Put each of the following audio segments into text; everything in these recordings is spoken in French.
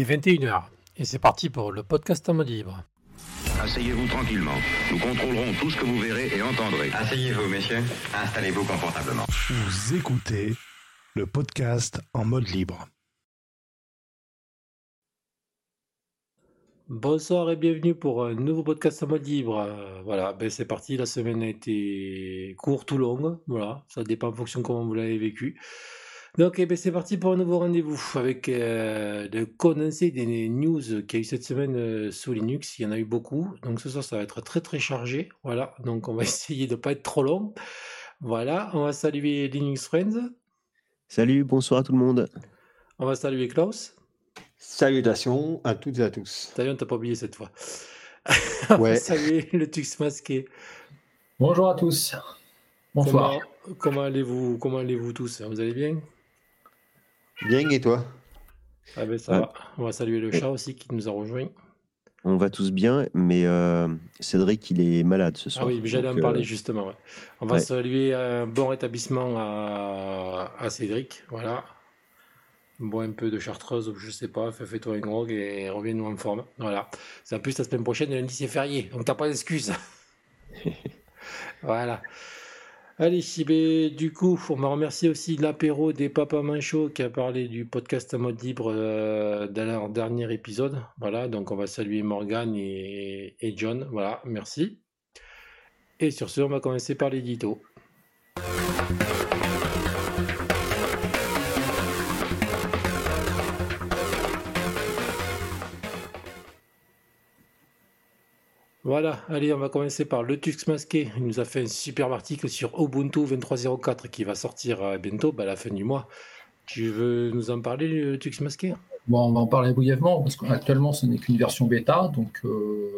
Il est 21h et c'est parti pour le podcast en mode libre. Asseyez-vous tranquillement. Nous contrôlerons tout ce que vous verrez et entendrez. Asseyez-vous, messieurs. Installez-vous confortablement. Vous écoutez le podcast en mode libre. Bonsoir et bienvenue pour un nouveau podcast en mode libre. Euh, voilà, ben c'est parti. La semaine a été courte ou longue. Voilà, ça dépend en fonction de comment vous l'avez vécu. Donc, eh ben, c'est parti pour un nouveau rendez-vous avec euh, le condensé des news qu'il y a eu cette semaine euh, sous Linux. Il y en a eu beaucoup. Donc, ce soir, ça va être très très chargé. Voilà, donc on va essayer de ne pas être trop long. Voilà, on va saluer Linux Friends. Salut, bonsoir à tout le monde. On va saluer Klaus. Salutations à toutes et à tous. Salut, on t'a pas oublié cette fois. on va Ouais. saluer le Tux masqué. Bonjour à tous. Bonsoir. Comment, comment allez-vous Comment allez-vous tous? Vous allez bien? Bien et toi? Ah ben ça Ouais. va. On va saluer le chat aussi qui nous a rejoint. On va tous bien, mais euh, Cédric, il est malade ce Ah soir. oui, mais j'allais en parler euh, justement. ouais. On va ouais. saluer un bon rétablissement à, à Cédric. Voilà. Bois un peu de chartreuse ou je sais pas, fais- fais-toi un grog et reviens-nous en forme. Voilà. C'est en plus la semaine prochaine, lundi c'est férié, donc t'as pas d'excuses. voilà. Allez, si, ben, du coup, on va remercier aussi l'apéro des Papas Manchots qui a parlé du podcast en mode libre euh, dans leur dernier épisode. Voilà, donc on va saluer Morgane et, et John. Voilà, merci. Et sur ce, on va commencer par l'édito. Voilà, allez, on va commencer par le Tux masqué. Il nous a fait un superbe article sur Ubuntu 23.04 qui va sortir euh, bientôt, bah, à la fin du mois. Tu veux nous en parler, le Tux masqué? Bon, on va en parler brièvement parce qu'actuellement ce n'est qu'une version bêta, donc euh,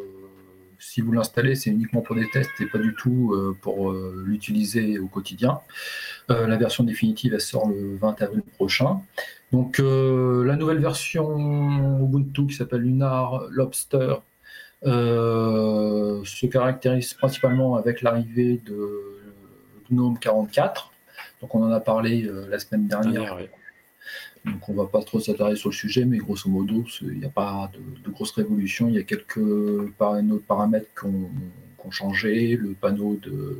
si vous l'installez, c'est uniquement pour des tests et pas du tout euh, pour l'utiliser au quotidien. La version définitive elle sort le 20 avril prochain. Donc la nouvelle version Ubuntu qui s'appelle Lunar Lobster euh, se caractérise principalement avec l'arrivée de GNOME 44. Donc on en a parlé euh, la semaine dernière donc on va pas trop s'attarder sur le sujet, mais grosso modo, il n'y a pas de, de grosse révolution. Il y a quelques par- paramètres qui ont, changé. Le panneau de,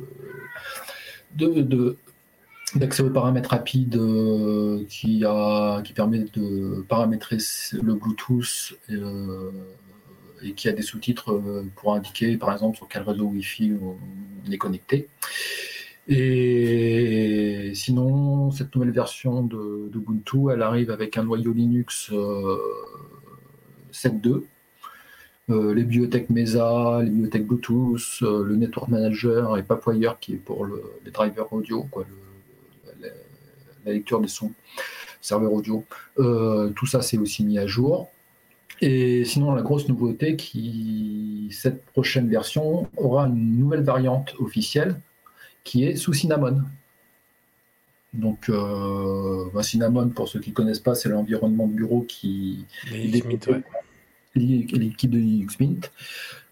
de, de- d'accès aux paramètres rapides euh, qui, a, qui permet de paramétrer le Bluetooth euh, et qui a des sous-titres euh, pour indiquer par exemple sur quel réseau Wi-Fi on, est connecté. Et sinon, cette nouvelle version d'Ubuntu, elle arrive avec un noyau Linux euh, 7.2, euh, les bibliothèques Mesa, les bibliothèques Bluetooth, euh, le Network Manager et Papwire qui est pour le- les drivers audio, quoi, la, lecture des sons, serveur audio. Euh, tout ça, c'est aussi mis à jour. Et sinon, la grosse nouveauté, qui cette prochaine version aura une nouvelle variante officielle qui est sous Cinnamon. Donc, euh, bah, Cinnamon, pour ceux qui ne connaissent pas, c'est l'environnement de bureau qui ouais. l'équipe de Linux Mint.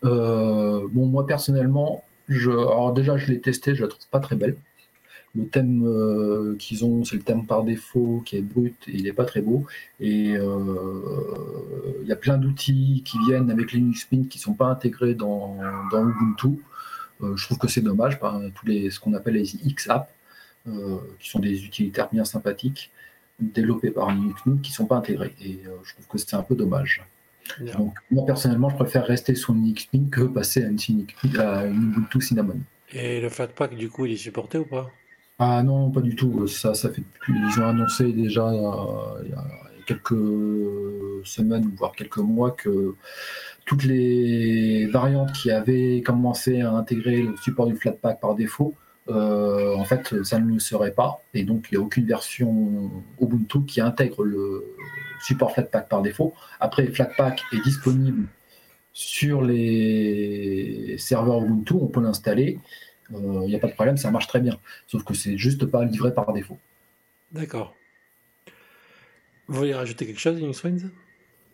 Euh, bon, moi personnellement, je, alors déjà, je l'ai testé, je la trouve pas très belle. Le thème euh, qu'ils ont, c'est le thème par défaut qui est brut et il n'est pas très beau. Et y a plein d'outils qui viennent avec Linux Mint qui ne sont pas intégrés dans, dans Ubuntu. Euh, je trouve que c'est dommage, par tous les, ce qu'on appelle les X-Apps, euh, qui sont des utilitaires bien sympathiques, développés par Linux Mint, qui ne sont pas intégrés. Et euh, je trouve que c'est un peu dommage. Donc, moi, personnellement, je préfère rester sur Linux Mint que passer à une, Cynic- à une Ubuntu Cinnamon. Et le Flatpak, du coup, il est supporté ou pas? Ah non, pas du tout. Ça, ça fait depuis- Ils ont annoncé déjà il y a quelques semaines, voire quelques mois, que toutes les variantes qui avaient commencé à intégrer le support du Flatpak par défaut, euh, en fait, ça ne le serait pas. Et donc, il n'y a aucune version Ubuntu qui intègre le support Flatpak par défaut. Après, Flatpak est disponible sur les serveurs Ubuntu, on peut l'installer. Il n'y a pas de problème, ça marche très bien. Sauf que c'est juste pas livré par défaut. D'accord. Vous voulez rajouter quelque chose, Linux Friends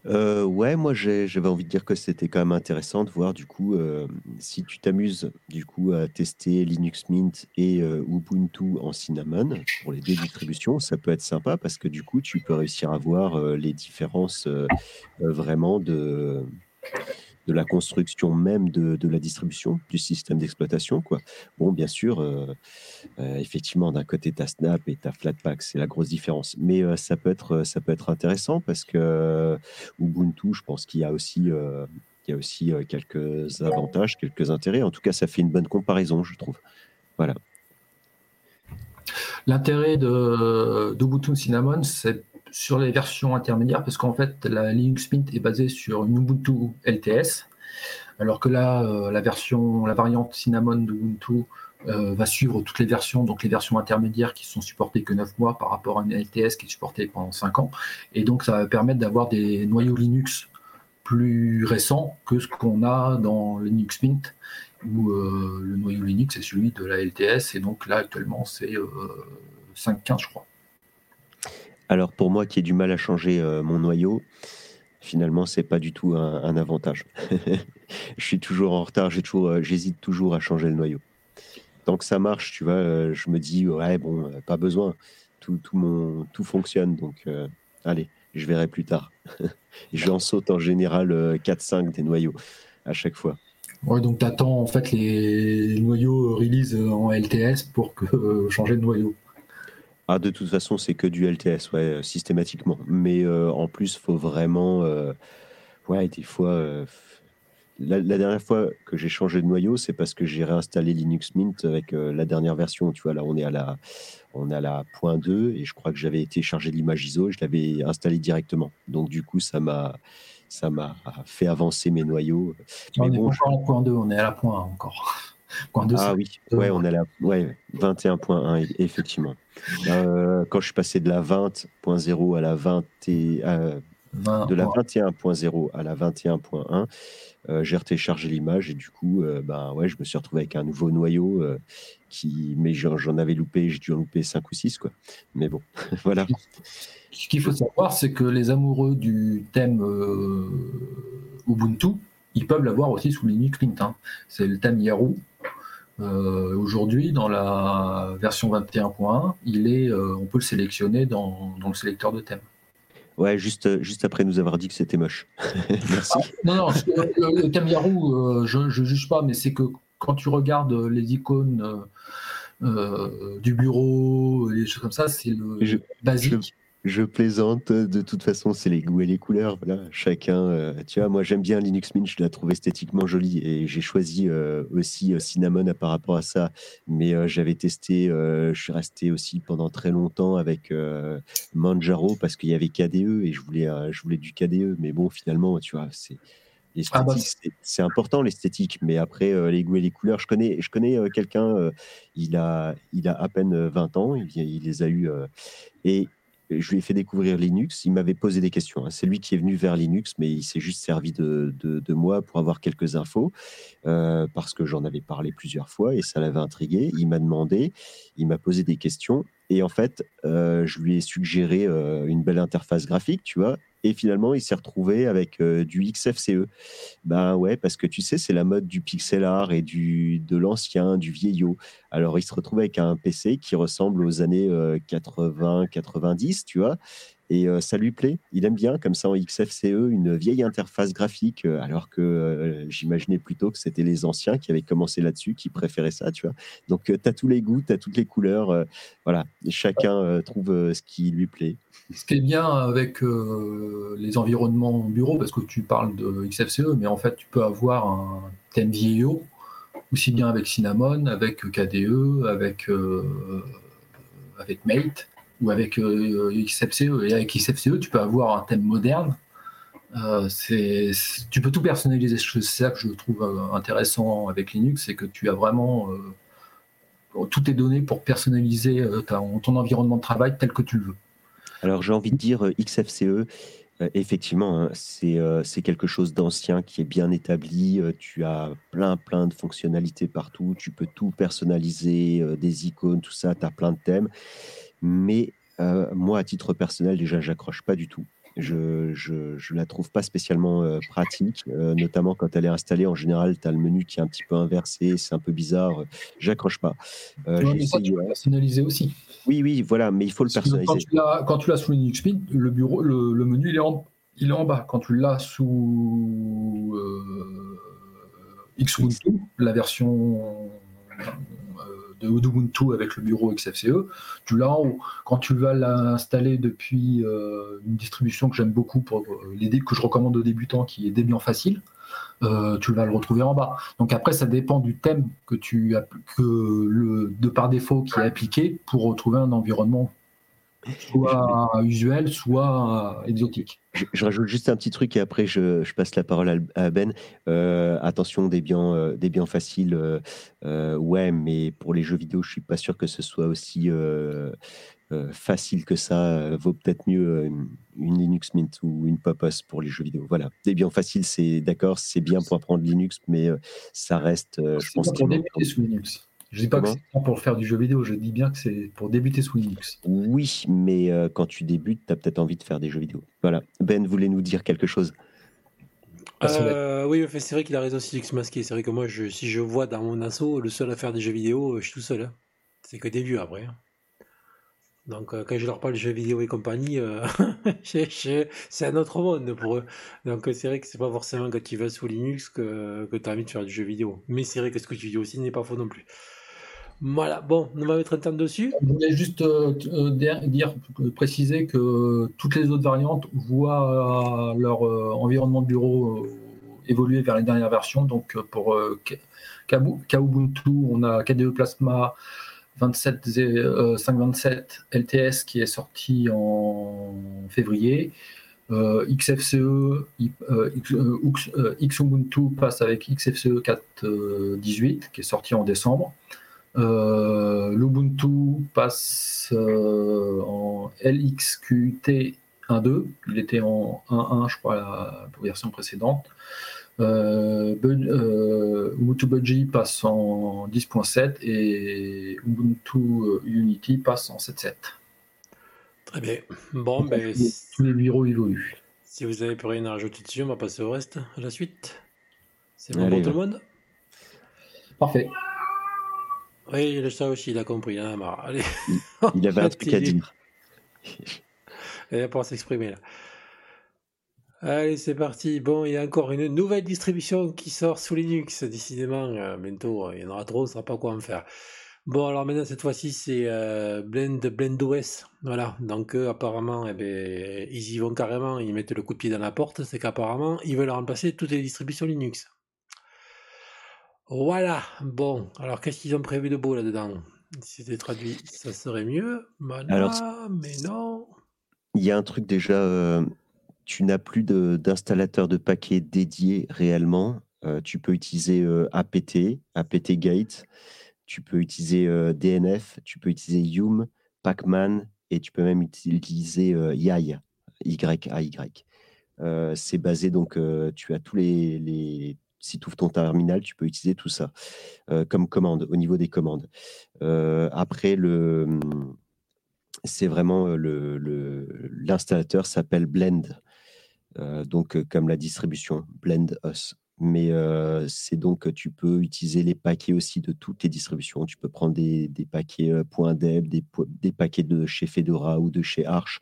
Euh, ouais, moi j'avais envie de dire que c'était quand même intéressant de voir du coup euh, si tu t'amuses du coup à tester Linux Mint et euh, Ubuntu en Cinnamon pour les deux distributions, ça peut être sympa parce que du coup tu peux réussir à voir les différences vraiment de, de la construction même de, de la distribution, du système d'exploitation quoi. Bon, bien sûr, euh, euh, effectivement, d'un côté, tu as Snap et tu as Flatpak, c'est la grosse différence. Mais euh, ça, peut être, ça peut être intéressant parce que Ubuntu, je pense qu'il y a aussi, il y a aussi quelques avantages, quelques intérêts. En tout cas, ça fait une bonne comparaison, je trouve. Voilà. L'intérêt de d'Ubuntu Cinnamon, c'est sur les versions intermédiaires, parce qu'en fait, la Linux Mint est basée sur une Ubuntu LTS, alors que là, euh, la version, la variante Cinnamon d'Ubuntu euh, va suivre toutes les versions, donc les versions intermédiaires qui sont supportées que 9 mois par rapport à une LTS qui est supportée pendant 5 ans. Et donc, ça va permettre d'avoir des noyaux Linux plus récents que ce qu'on a dans Linux Mint, où euh, le noyau Linux est celui de la LTS, et donc là, actuellement, c'est euh, 5.15, je crois. Alors, pour moi qui ai du mal à changer euh, mon noyau, finalement, c'est pas du tout un, avantage. je suis toujours en retard, toujours, euh, j'hésite toujours à changer le noyau. Tant que ça marche, tu vois, euh, je me dis, ouais, bon, pas besoin. Tout, tout, mon, tout fonctionne, donc allez, je verrai plus tard. J'en saute en général euh, 4-5 des noyaux à chaque fois. Ouais, donc tu attends en fait les noyaux release en LTS pour que, changer de noyau. Ah, de toute façon, c'est que du LTS, ouais, euh, systématiquement. Mais euh, en plus, faut vraiment. euh, ouais, des fois. euh, la, la dernière fois que j'ai changé de noyau, c'est parce que j'ai réinstallé Linux Mint avec euh, la dernière version. Tu vois, là, on est à la, on est à la point 2 et je crois que j'avais été chargé l'image ISO et je l'avais installé directement. Donc, du coup, ça m'a, ça m'a fait avancer mes noyaux. on Mais n'est bon, pas encore à la point 2, on est à la point 1 encore. Point 2, Ah oui, ouais, on a la ouais, 21.1, e- effectivement. Euh, quand je suis passé de la 20.0 à la 20 et, euh, 20, de la ouais. 21.0 à la 21.1, euh, j'ai retéléchargé l'image et du coup, ben ouais, je me suis retrouvé avec un nouveau noyau qui, mais j'en avais loupé, j'ai dû en louper 5 ou 6 quoi. Mais bon, voilà. Ce qu'il faut savoir, c'est que les amoureux du thème Ubuntu, ils peuvent l'avoir aussi sous Linux Mint. hein. C'est le thème Yahoo. Euh, Aujourd'hui, dans la version 21.1, il est, euh, on peut le sélectionner dans, dans le sélecteur de thème. Ouais, juste, juste après nous avoir dit que c'était moche. Merci. Non, non, que le, le thème Yahoo, euh, je ne juge pas, mais c'est que quand tu regardes les icônes du bureau, les choses comme ça, c'est le Je- basique. Je plaisante, de toute façon, c'est les goûts et les couleurs. Voilà, chacun. euh, tu vois, moi j'aime bien Linux Mint, je la trouve esthétiquement jolie et j'ai choisi euh, aussi euh, Cinnamon par rapport à ça. Mais euh, j'avais testé, euh, je suis resté aussi pendant très longtemps avec euh, Manjaro parce qu'il y avait KDE et je voulais, euh, je voulais du KDE. Mais bon, finalement, tu vois, c'est. Ah bah, c'est- important l'esthétique, mais après euh, les goûts et les couleurs, je connais, je connais euh, quelqu'un, euh, il a, il a à peine euh, 20 ans, il, il les a eu euh, et je lui ai fait découvrir Linux. Il m'avait posé des questions. hein. C'est lui qui est venu vers Linux, mais il s'est juste servi de, de, moi pour avoir quelques infos euh, parce que j'en avais parlé plusieurs fois et ça l'avait intrigué. Il m'a demandé, il m'a posé des questions et en fait, euh, je lui ai suggéré euh, une belle interface graphique, tu vois. Et finalement, il s'est retrouvé avec euh, du XFCE. Ben ouais, parce que tu sais, c'est la mode du pixel art et du, de l'ancien, du vieillot. Alors, il se retrouve avec un PC qui ressemble aux années 80-90, tu vois. Et euh, ça lui plaît. Il aime bien, comme ça, en XFCE, une vieille interface graphique, euh, alors que euh, j'imaginais plutôt que c'était les anciens qui avaient commencé là-dessus, qui préféraient ça, tu vois. Donc, tu as tous les goûts, tu as toutes les couleurs. euh, voilà, chacun euh, trouve euh, ce qui lui plaît. Ce qui est bien avec euh, les environnements bureau, parce que tu parles de XFCE, mais en fait, tu peux avoir un thème vieillot, aussi bien avec Cinnamon, avec KDE, avec, euh, avec Mate, ou avec euh, XFCE. Et avec XFCE, tu peux avoir un thème moderne. Euh, c'est- tu peux tout personnaliser. C'est ça que je trouve euh, intéressant avec Linux, c'est que tu as vraiment toutes tes données pour personnaliser ton environnement de travail tel que tu le veux. Alors j'ai envie de dire XFCE, effectivement, hein, c'est quelque chose d'ancien qui est bien établi. tu as plein plein de fonctionnalités partout. Tu peux tout personnaliser, des icônes, tout ça. Tu as plein de thèmes. Mais euh, moi, à titre personnel, déjà, j'accroche pas du tout. Je, je, je la trouve pas spécialement euh, pratique, euh, notamment quand elle est installée. En général, tu as le menu qui est un petit peu inversé, c'est un peu bizarre. J'accroche pas. Euh, j'ai mais ça, tu peux le personnaliser aussi. Oui, oui, voilà, mais il faut le Parce personnaliser. quand tu l'as sous Linux Mint, le bureau, le, le menu, il est, en, il est en bas. Quand tu l'as sous Xubuntu, la version de Ubuntu avec le bureau XFCE, tu l'as en haut. Quand tu vas l'installer depuis euh, une distribution que j'aime beaucoup pour euh, les que je recommande aux débutants, qui est Debian Facile, euh, tu vas le retrouver en bas. Donc après, ça dépend du thème que tu as, que le, de par défaut qui est appliqué pour retrouver un environnement soit usuel, soit exotique. Je, je rajoute juste un petit truc et après je, je passe la parole à, à Ben. Euh, attention, des biens, euh, des biens faciles, euh, euh, ouais, mais pour les jeux vidéo, je suis pas sûr que ce soit aussi euh, euh, facile que ça. Euh, vaut peut-être mieux euh, une, une Linux Mint ou une Popos pour les jeux vidéo. Voilà, des biens faciles, c'est d'accord, c'est bien pour apprendre Linux, mais euh, ça reste, euh, je pense, pour Linux. Je dis pas Comment que c'est pour faire du jeu vidéo, je dis bien que c'est pour débuter sous Linux. Oui, mais euh, quand tu débutes, tu as peut-être envie de faire des jeux vidéo. Voilà. Ben voulait nous dire quelque chose. Ah, Euh, oui, enfin, c'est vrai qu'il a raison, Silix masqué. C'est vrai que moi, je, si je vois dans mon assaut, le seul à faire des jeux vidéo, euh, je suis tout seul. hein. C'est que des vieux après. hein. Donc, euh, quand je leur parle de jeux vidéo et compagnie, euh, je- je- c'est un autre monde pour eux. Donc, c'est vrai que c'est pas forcément quand tu vas sous Linux que, que tu as envie de faire du jeu vidéo. Mais c'est vrai que ce que tu dis aussi n'est pas faux non plus. Voilà, bon, on va mettre un dessus. Je voulais juste euh, euh, dire, euh, préciser que toutes les autres variantes voient leur environnement de bureau évoluer vers les dernières versions. Donc pour Kubuntu, on a KDE Plasma 27, euh, 527 LTS qui est sorti en février. XFCE, Xubuntu passe avec XFCE 4.18 qui est sorti en décembre. Euh, L'Ubuntu passe euh, en LXQT 1.2. Il était en 1.1, je crois, la version précédente. Euh, Bud- euh, Ubuntu Budgie passe en 10.7 et Ubuntu Unity passe en 7.7. Très bien. Bon, ben, Tous les bureaux évoluent. si vous n'avez plus rien à rajouter dessus, on va passer au reste, à la suite. C'est bon Allez, pour tout le monde? Parfait. Oui, le chat aussi, il a compris. Il en a marre. Allez. Il avait un truc à dire. Il va pouvoir s'exprimer là. Allez, c'est parti. Bon, il y a encore une nouvelle distribution qui sort sous Linux. Décidément, euh, bientôt, il y en aura trop, on ne saura pas quoi en faire. Bon, alors maintenant, cette fois-ci, c'est euh, Blend, BlendOS. Voilà. Donc, eux, apparemment, eh ben, ils y vont carrément. Ils mettent le coup de pied dans la porte. C'est qu'apparemment, ils veulent remplacer toutes les distributions Linux. Voilà. Bon, alors qu'est-ce qu'ils ont prévu de beau là-dedans? Si c'était traduit, ça serait mieux. Voilà, Alors, mais non. Il y a un truc déjà, euh, tu n'as plus d'installateur de, paquets dédié réellement. Euh, tu peux utiliser euh, APT, APT Gate, tu peux utiliser DNF, tu peux utiliser Yum, Pacman et tu peux même utiliser euh, YAY, c'est basé donc, tu as tous les, les- si tu ouvres ton terminal, tu peux utiliser tout ça euh, comme commande, au niveau des commandes. Euh, après, le, c'est vraiment euh, le, le- l'installateur s'appelle Blend, donc comme la distribution Blend Us. Mais c'est donc tu peux utiliser les paquets aussi de toutes les distributions. Tu peux prendre des, paquets .deb, des, paquets de chez Fedora ou de chez Arch,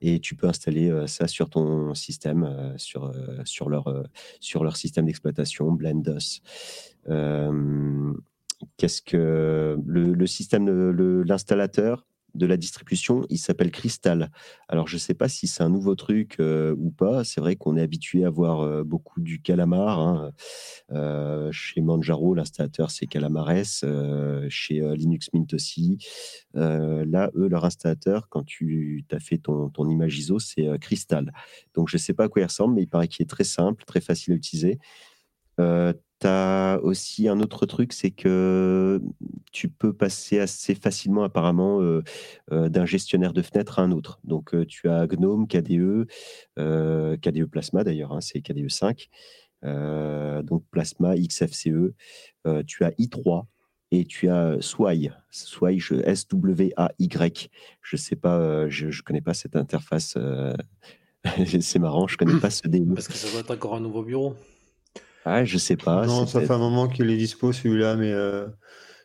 et tu peux installer ça sur ton système, sur, leur, système d'exploitation BlendOS. Qu'est-ce que le, le système, l'installateur de la distribution, il s'appelle Crystal. Alors, je ne sais pas si c'est un nouveau truc euh, ou pas. C'est vrai qu'on est habitué à voir euh, beaucoup du Calamar. hein. Euh, chez Manjaro, l'installateur, c'est Calamares. Chez Linux Mint aussi. Là, eux, leur installateur, quand tu as fait ton, ton image ISO, c'est Crystal. Donc, je ne sais pas à quoi il ressemble, mais il paraît qu'il est très simple, très facile à utiliser. Tu as aussi un autre truc, c'est que tu peux passer assez facilement apparemment euh, euh, d'un gestionnaire de fenêtres à un autre. Donc euh, tu as GNOME, KDE, KDE Plasma d'ailleurs, hein, c'est KDE 5, euh, donc Plasma, XFCE, tu as i3 et tu as Sway, Sway, S-W-A-Y. Je sais pas, je ne connais pas cette interface. c'est marrant, je connais pas ce démo. Parce que ça doit être encore un nouveau bureau. Ah, je sais pas. non, ça fait un moment qu'il est dispo celui-là, mais euh,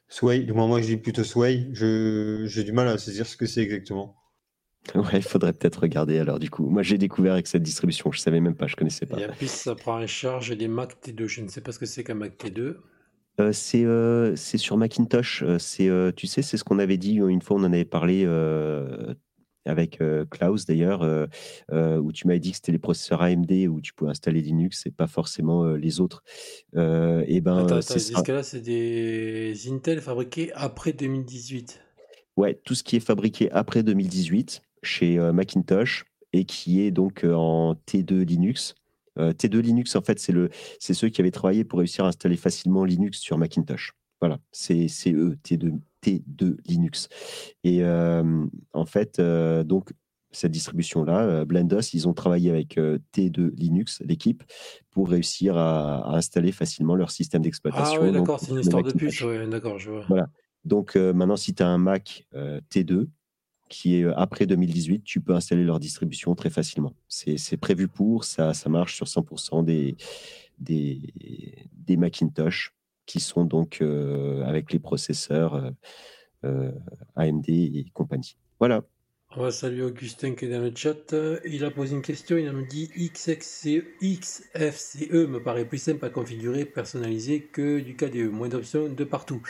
Sway, du moment que je dis plutôt Sway, je- j'ai du mal à saisir ce que c'est exactement. Ouais, il faudrait peut-être regarder alors du coup. Moi, j'ai découvert avec cette distribution, je savais même pas, je connaissais pas. Et en plus, ça prend en charge les Mac T2. Je ne sais pas ce que c'est qu'un Mac T2. Euh, c'est euh, c'est sur Macintosh. euh, C'est euh, tu sais, c'est ce qu'on avait dit une fois, on en avait parlé euh, avec euh, Klaus d'ailleurs, euh, euh, où tu m'avais dit que c'était les processeurs AMD où tu pouvais installer Linux et pas forcément les autres. Et ben Attends, attends, c'est ça. jusqu'à là, c'est des Intel fabriqués après 2018. Ouais, tout ce qui est fabriqué après 2018 chez Macintosh et qui est donc en T2 Linux. Euh, T2 Linux, en fait, c'est le, c'est ceux qui avaient travaillé pour réussir à installer facilement Linux sur Macintosh. Voilà, c'est eux, T2, T2 Linux. Et euh, en fait, euh, donc, cette distribution-là, euh, Blendos, ils ont travaillé avec euh, T2 Linux, l'équipe, pour réussir à, à installer facilement leur système Ah d'exploitation. ouais, donc, d'accord, c'est une histoire de puce. Ouais, d'accord, je vois. Voilà. Donc maintenant, si tu as un Mac euh, T2 qui est après 2018, tu peux installer leur distribution très facilement. C'est c'est prévu pour, ça, ça marche sur 100% des, des, des Macintosh qui sont donc euh, avec les processeurs euh, euh, AMD et compagnie. Voilà. On va saluer Augustin qui est dans le chat. Il a posé une question. Il nous dit XXCE, XFCE me paraît plus simple à configurer, personnaliser que du KDE. Moins d'options de partout.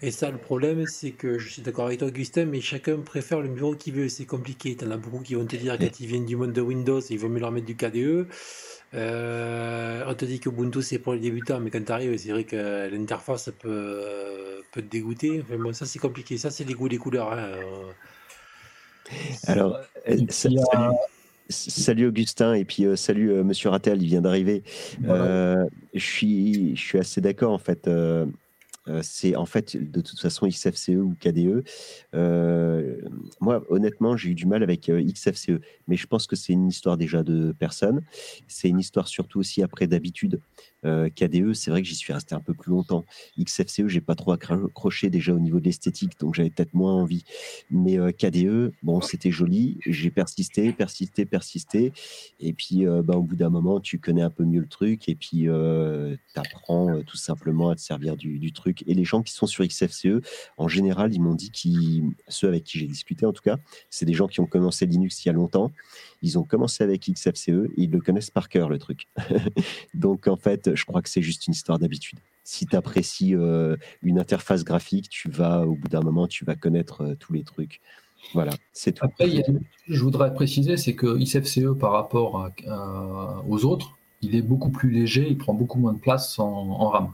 Et ça, le problème, c'est que je suis d'accord avec toi, Augustin, mais chacun préfère le bureau qu'il veut. C'est compliqué. T'en as beaucoup qui vont te dire quand ils viennent du monde de Windows, il vaut mieux leur mettre du KDE. Euh, on te dit que Ubuntu c'est pour les débutants, mais quand tu arrives, c'est vrai que l'interface peut, peut te dégoûter. Enfin, bon, ça c'est compliqué. Ça, c'est les goûts, les couleurs. hein. Alors, euh, a- salut, Augustin et puis euh, salut euh, Monsieur Rattel, il vient d'arriver. Voilà. Euh, je suis, je suis assez d'accord en fait. Euh, c'est en fait de toute façon XFCE ou KDE. Euh, moi, honnêtement, j'ai eu du mal avec euh, XFCE, mais je pense que c'est une histoire déjà de personne. C'est une histoire surtout aussi après d'habitude. Euh, KDE, c'est vrai que j'y suis resté un peu plus longtemps. XFCE, j'ai pas trop accroché déjà au niveau de l'esthétique, donc j'avais peut-être moins envie. Mais euh, KDE, bon, c'était joli. J'ai persisté, persisté, persisté. Et puis, euh, bah, au bout d'un moment, tu connais un peu mieux le truc. Et puis, tu apprends tout simplement à te servir du, du truc. Et les gens qui sont sur XFCE, en général, ils m'ont dit qu'ils, ceux avec qui j'ai discuté en tout cas, c'est des gens qui ont commencé Linux il y a longtemps. Ils ont commencé avec XFCE et ils le connaissent par cœur, le truc. Donc, en fait, je crois que c'est juste une histoire d'habitude. Si tu apprécies une interface graphique, tu vas, au bout d'un moment, tu vas connaître euh, tous les trucs. Voilà, c'est tout. Après, a- je voudrais préciser, c'est que XFCE par rapport aux autres, il est beaucoup plus léger, il prend beaucoup moins de place en RAM.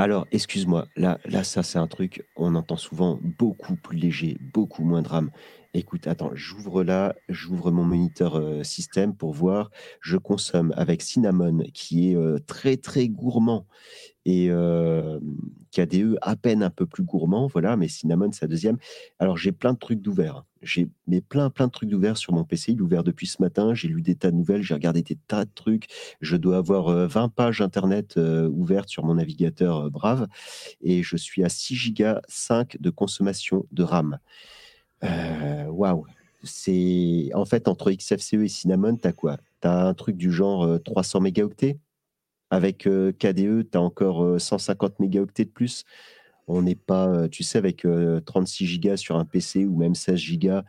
Alors, excuse-moi, là, là, ça, c'est un truc, on entend souvent beaucoup plus léger, beaucoup moins de RAM. Écoute, attends, j'ouvre là, j'ouvre mon moniteur euh, système pour voir. Je consomme avec Cinnamon, qui est euh, très, très gourmand, et euh, KDE à peine un peu plus gourmand, voilà, mais Cinnamon, c'est la deuxième. Alors, j'ai plein de trucs d'ouvert. J'ai mais plein, plein de trucs d'ouvert sur mon PC. Il est ouvert depuis ce matin. J'ai lu des tas de nouvelles, j'ai regardé des tas de trucs. Je dois avoir euh, 20 pages Internet ouvertes sur mon navigateur Brave et je suis à 6 gigas 5 de consommation de RAM. Euh, Waouh! C'est en fait entre XFCE et Cinnamon, tu as quoi? Tu as un truc du genre euh, 300 mégaoctets? Avec euh, KDE, tu as encore euh, 150 mégaoctets de plus. On n'est pas, euh, tu sais, avec euh, 36 gigas sur un PC ou même 16 gigas.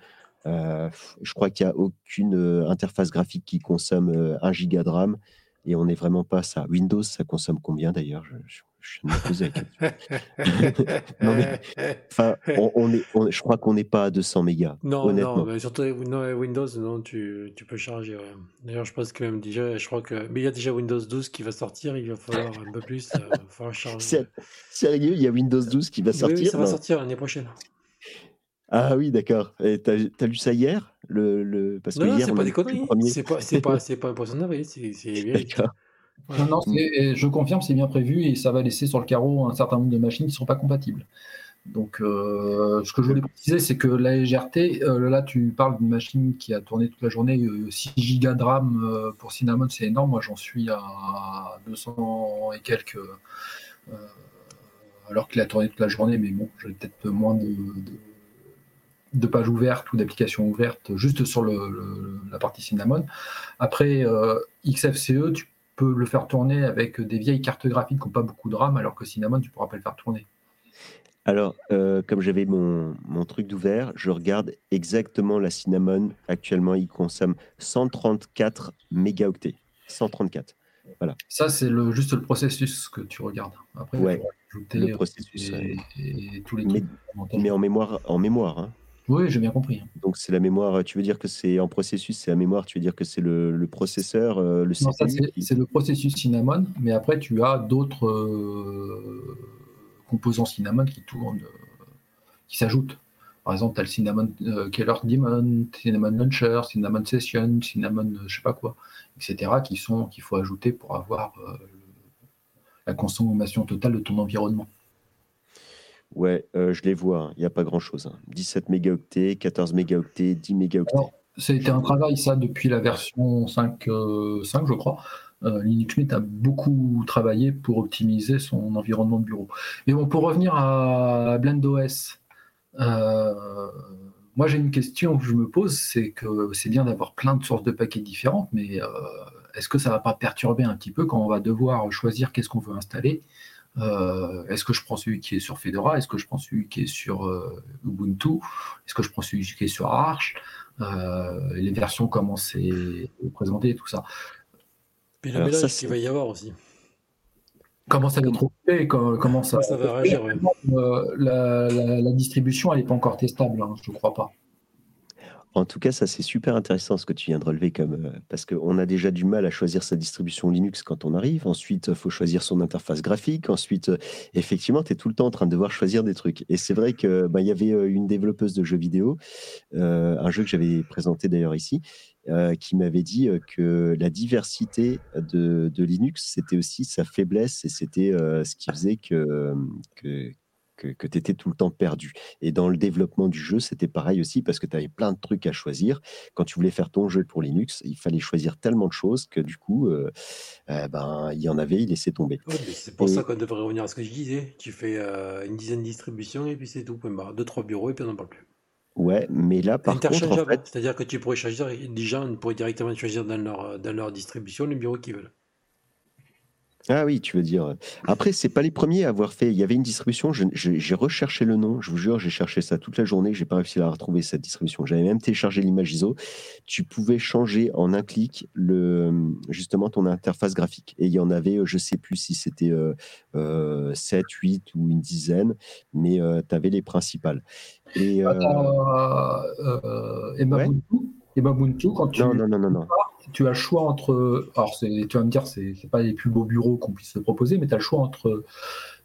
euh, je crois qu'il n'y a aucune euh, interface graphique qui consomme euh, 1 giga de RAM et on n'est vraiment pas ça. Windows, ça consomme combien d'ailleurs? Je viens de me poser la question. Non, mais- Enfin, on, on est, on- je crois qu'on n'est pas à 200 mégas, Non, honnêtement. non, surtout Windows, non, tu, tu peux charger. ouais. D'ailleurs, je pense que même déjà, je crois que. Mais il y a déjà Windows 12 qui va sortir, il va falloir un peu plus. euh, falloir charger. Sérieux, il y a Windows 12 qui va sortir? oui, ça va Non. sortir l'année prochaine. Ah oui, d'accord. Et t'as, t'as lu ça hier? Le, le... Parce que Non, hier, c'est pas des conneries. C'est pas, c'est pas, c'est pas un poisson d'avril, c'est c'est vérifié. D'accord. Je confirme, c'est bien prévu et ça va laisser sur le carreau un certain nombre de machines qui ne seront pas compatibles. Donc, euh, ce que je voulais préciser, c'est que la légèreté, euh, là, tu parles d'une machine qui a tourné toute la journée, euh, 6 gigas de RAM euh, pour Cinnamon, c'est énorme. Moi, j'en suis à 200 et quelques, euh, alors qu'il a tourné toute la journée, mais bon, j'ai peut-être moins de, pages ouvertes ou d'applications ouvertes juste sur la partie Cinnamon. Après, euh, XFCE, tu peux le faire tourner avec des vieilles cartes graphiques qui n'ont pas beaucoup de RAM, alors que Cinnamon, tu pourras pas le faire tourner. Alors, euh, comme j'avais mon, mon truc d'ouvert, je regarde exactement la Cinnamon. Actuellement, il consomme 134 mégaoctets. 134. Voilà. Ça, c'est le, juste le processus que tu regardes. Après, Ouais, ajouter le processus, et, ouais. et tous les mais en mémoire, en mémoire. hein. Oui, j'ai bien compris. Donc c'est la mémoire. Tu veux dire que c'est en processus, c'est la mémoire. Tu veux dire que c'est le, le processeur, euh, le Non, ça, CPU. c'est qui- le processus Cinnamon, mais après, tu as d'autres euh, composants Cinnamon qui tournent, euh, qui s'ajoutent. Par exemple, tu as le Cinnamon euh, Keller Daemon, Cinnamon Launcher, Cinnamon Session, Cinnamon je sais pas quoi, etc., qui sont qu'il faut ajouter pour avoir la consommation totale de ton environnement. Ouais, euh, je les vois. hein. Il n'y a pas grand-chose. hein. 17 mégaoctets, 14 mégaoctets, 10 mégaoctets. Alors, C'était un travail, ça, depuis la version 5, euh, 5 je crois. Euh, Linux Mint a beaucoup travaillé pour optimiser son environnement de bureau. Mais bon, pour revenir à BlendOS, euh, moi j'ai une question que je me pose, c'est que c'est bien d'avoir plein de sources de paquets différentes, mais euh, est-ce que ça va pas perturber un petit peu quand on va devoir choisir qu'est-ce qu'on veut installer Euh, Est-ce que je prends celui qui est sur Fedora? Est-ce que je prends celui qui est sur euh, Ubuntu? Est-ce que je prends celui qui est sur Arch? Euh, Les versions, comment c'est présenté, tout ça. Puis le mélange qu'il va y avoir aussi. Comment ça va être occupé co- Comment ça, Ça va réagir, ouais. Euh, la, la- la distribution, elle n'est pas encore testable, hein, je ne crois pas. En tout cas, ça c'est super intéressant ce que tu viens de relever comme euh, parce qu'on a déjà du mal à choisir sa distribution Linux quand on arrive. Ensuite, il faut choisir son interface graphique. Ensuite, euh, effectivement, tu es tout le temps en train de devoir choisir des trucs. Et c'est vrai que il y avait euh, une développeuse de jeux vidéo, euh, un jeu que j'avais présenté d'ailleurs ici, euh, qui m'avait dit euh, que la diversité de, Linux, c'était aussi sa faiblesse et c'était euh, ce qui faisait que, que, que, tu étais tout le temps perdu. Et dans le développement du jeu, c'était pareil aussi parce que tu avais plein de trucs à choisir. Quand tu voulais faire ton jeu pour Linux, il fallait choisir tellement de choses que du coup, euh, euh, ben, il y en avait, il laissait tomber. Ouais, c'est pour Et- ça qu'on devrait revenir à ce que je disais. Tu fais euh, une dizaine de distributions et puis c'est tout. Point barre. Deux, trois bureaux et puis on n'en parle plus. Ouais, mais là, par contre, en Interchangeable. fait, C'est-à-dire que tu pourrais choisir, les gens pourraient directement choisir dans leur, dans leur distribution les bureaux qu'ils veulent. Ah oui, tu veux dire. Après, c'est pas les premiers à avoir fait. Il y avait une distribution, j'ai recherché le nom, je vous jure, j'ai cherché ça toute la journée, j'ai pas réussi à la retrouver cette distribution. J'avais même téléchargé l'image ISO. Tu pouvais changer en un clic le, justement ton interface graphique. Et il y en avait, euh, je sais plus si c'était euh, euh, 7, 8 ou une dizaine, mais tu avais les principales. Et, euh, euh, Emma ouais. Buntu? Emma Buntu, quand tu, non, non, non, non, non. Tu as le choix entre. Alors, tu vas me dire, c'est pas les plus beaux bureaux qu'on puisse se proposer, mais tu as le choix entre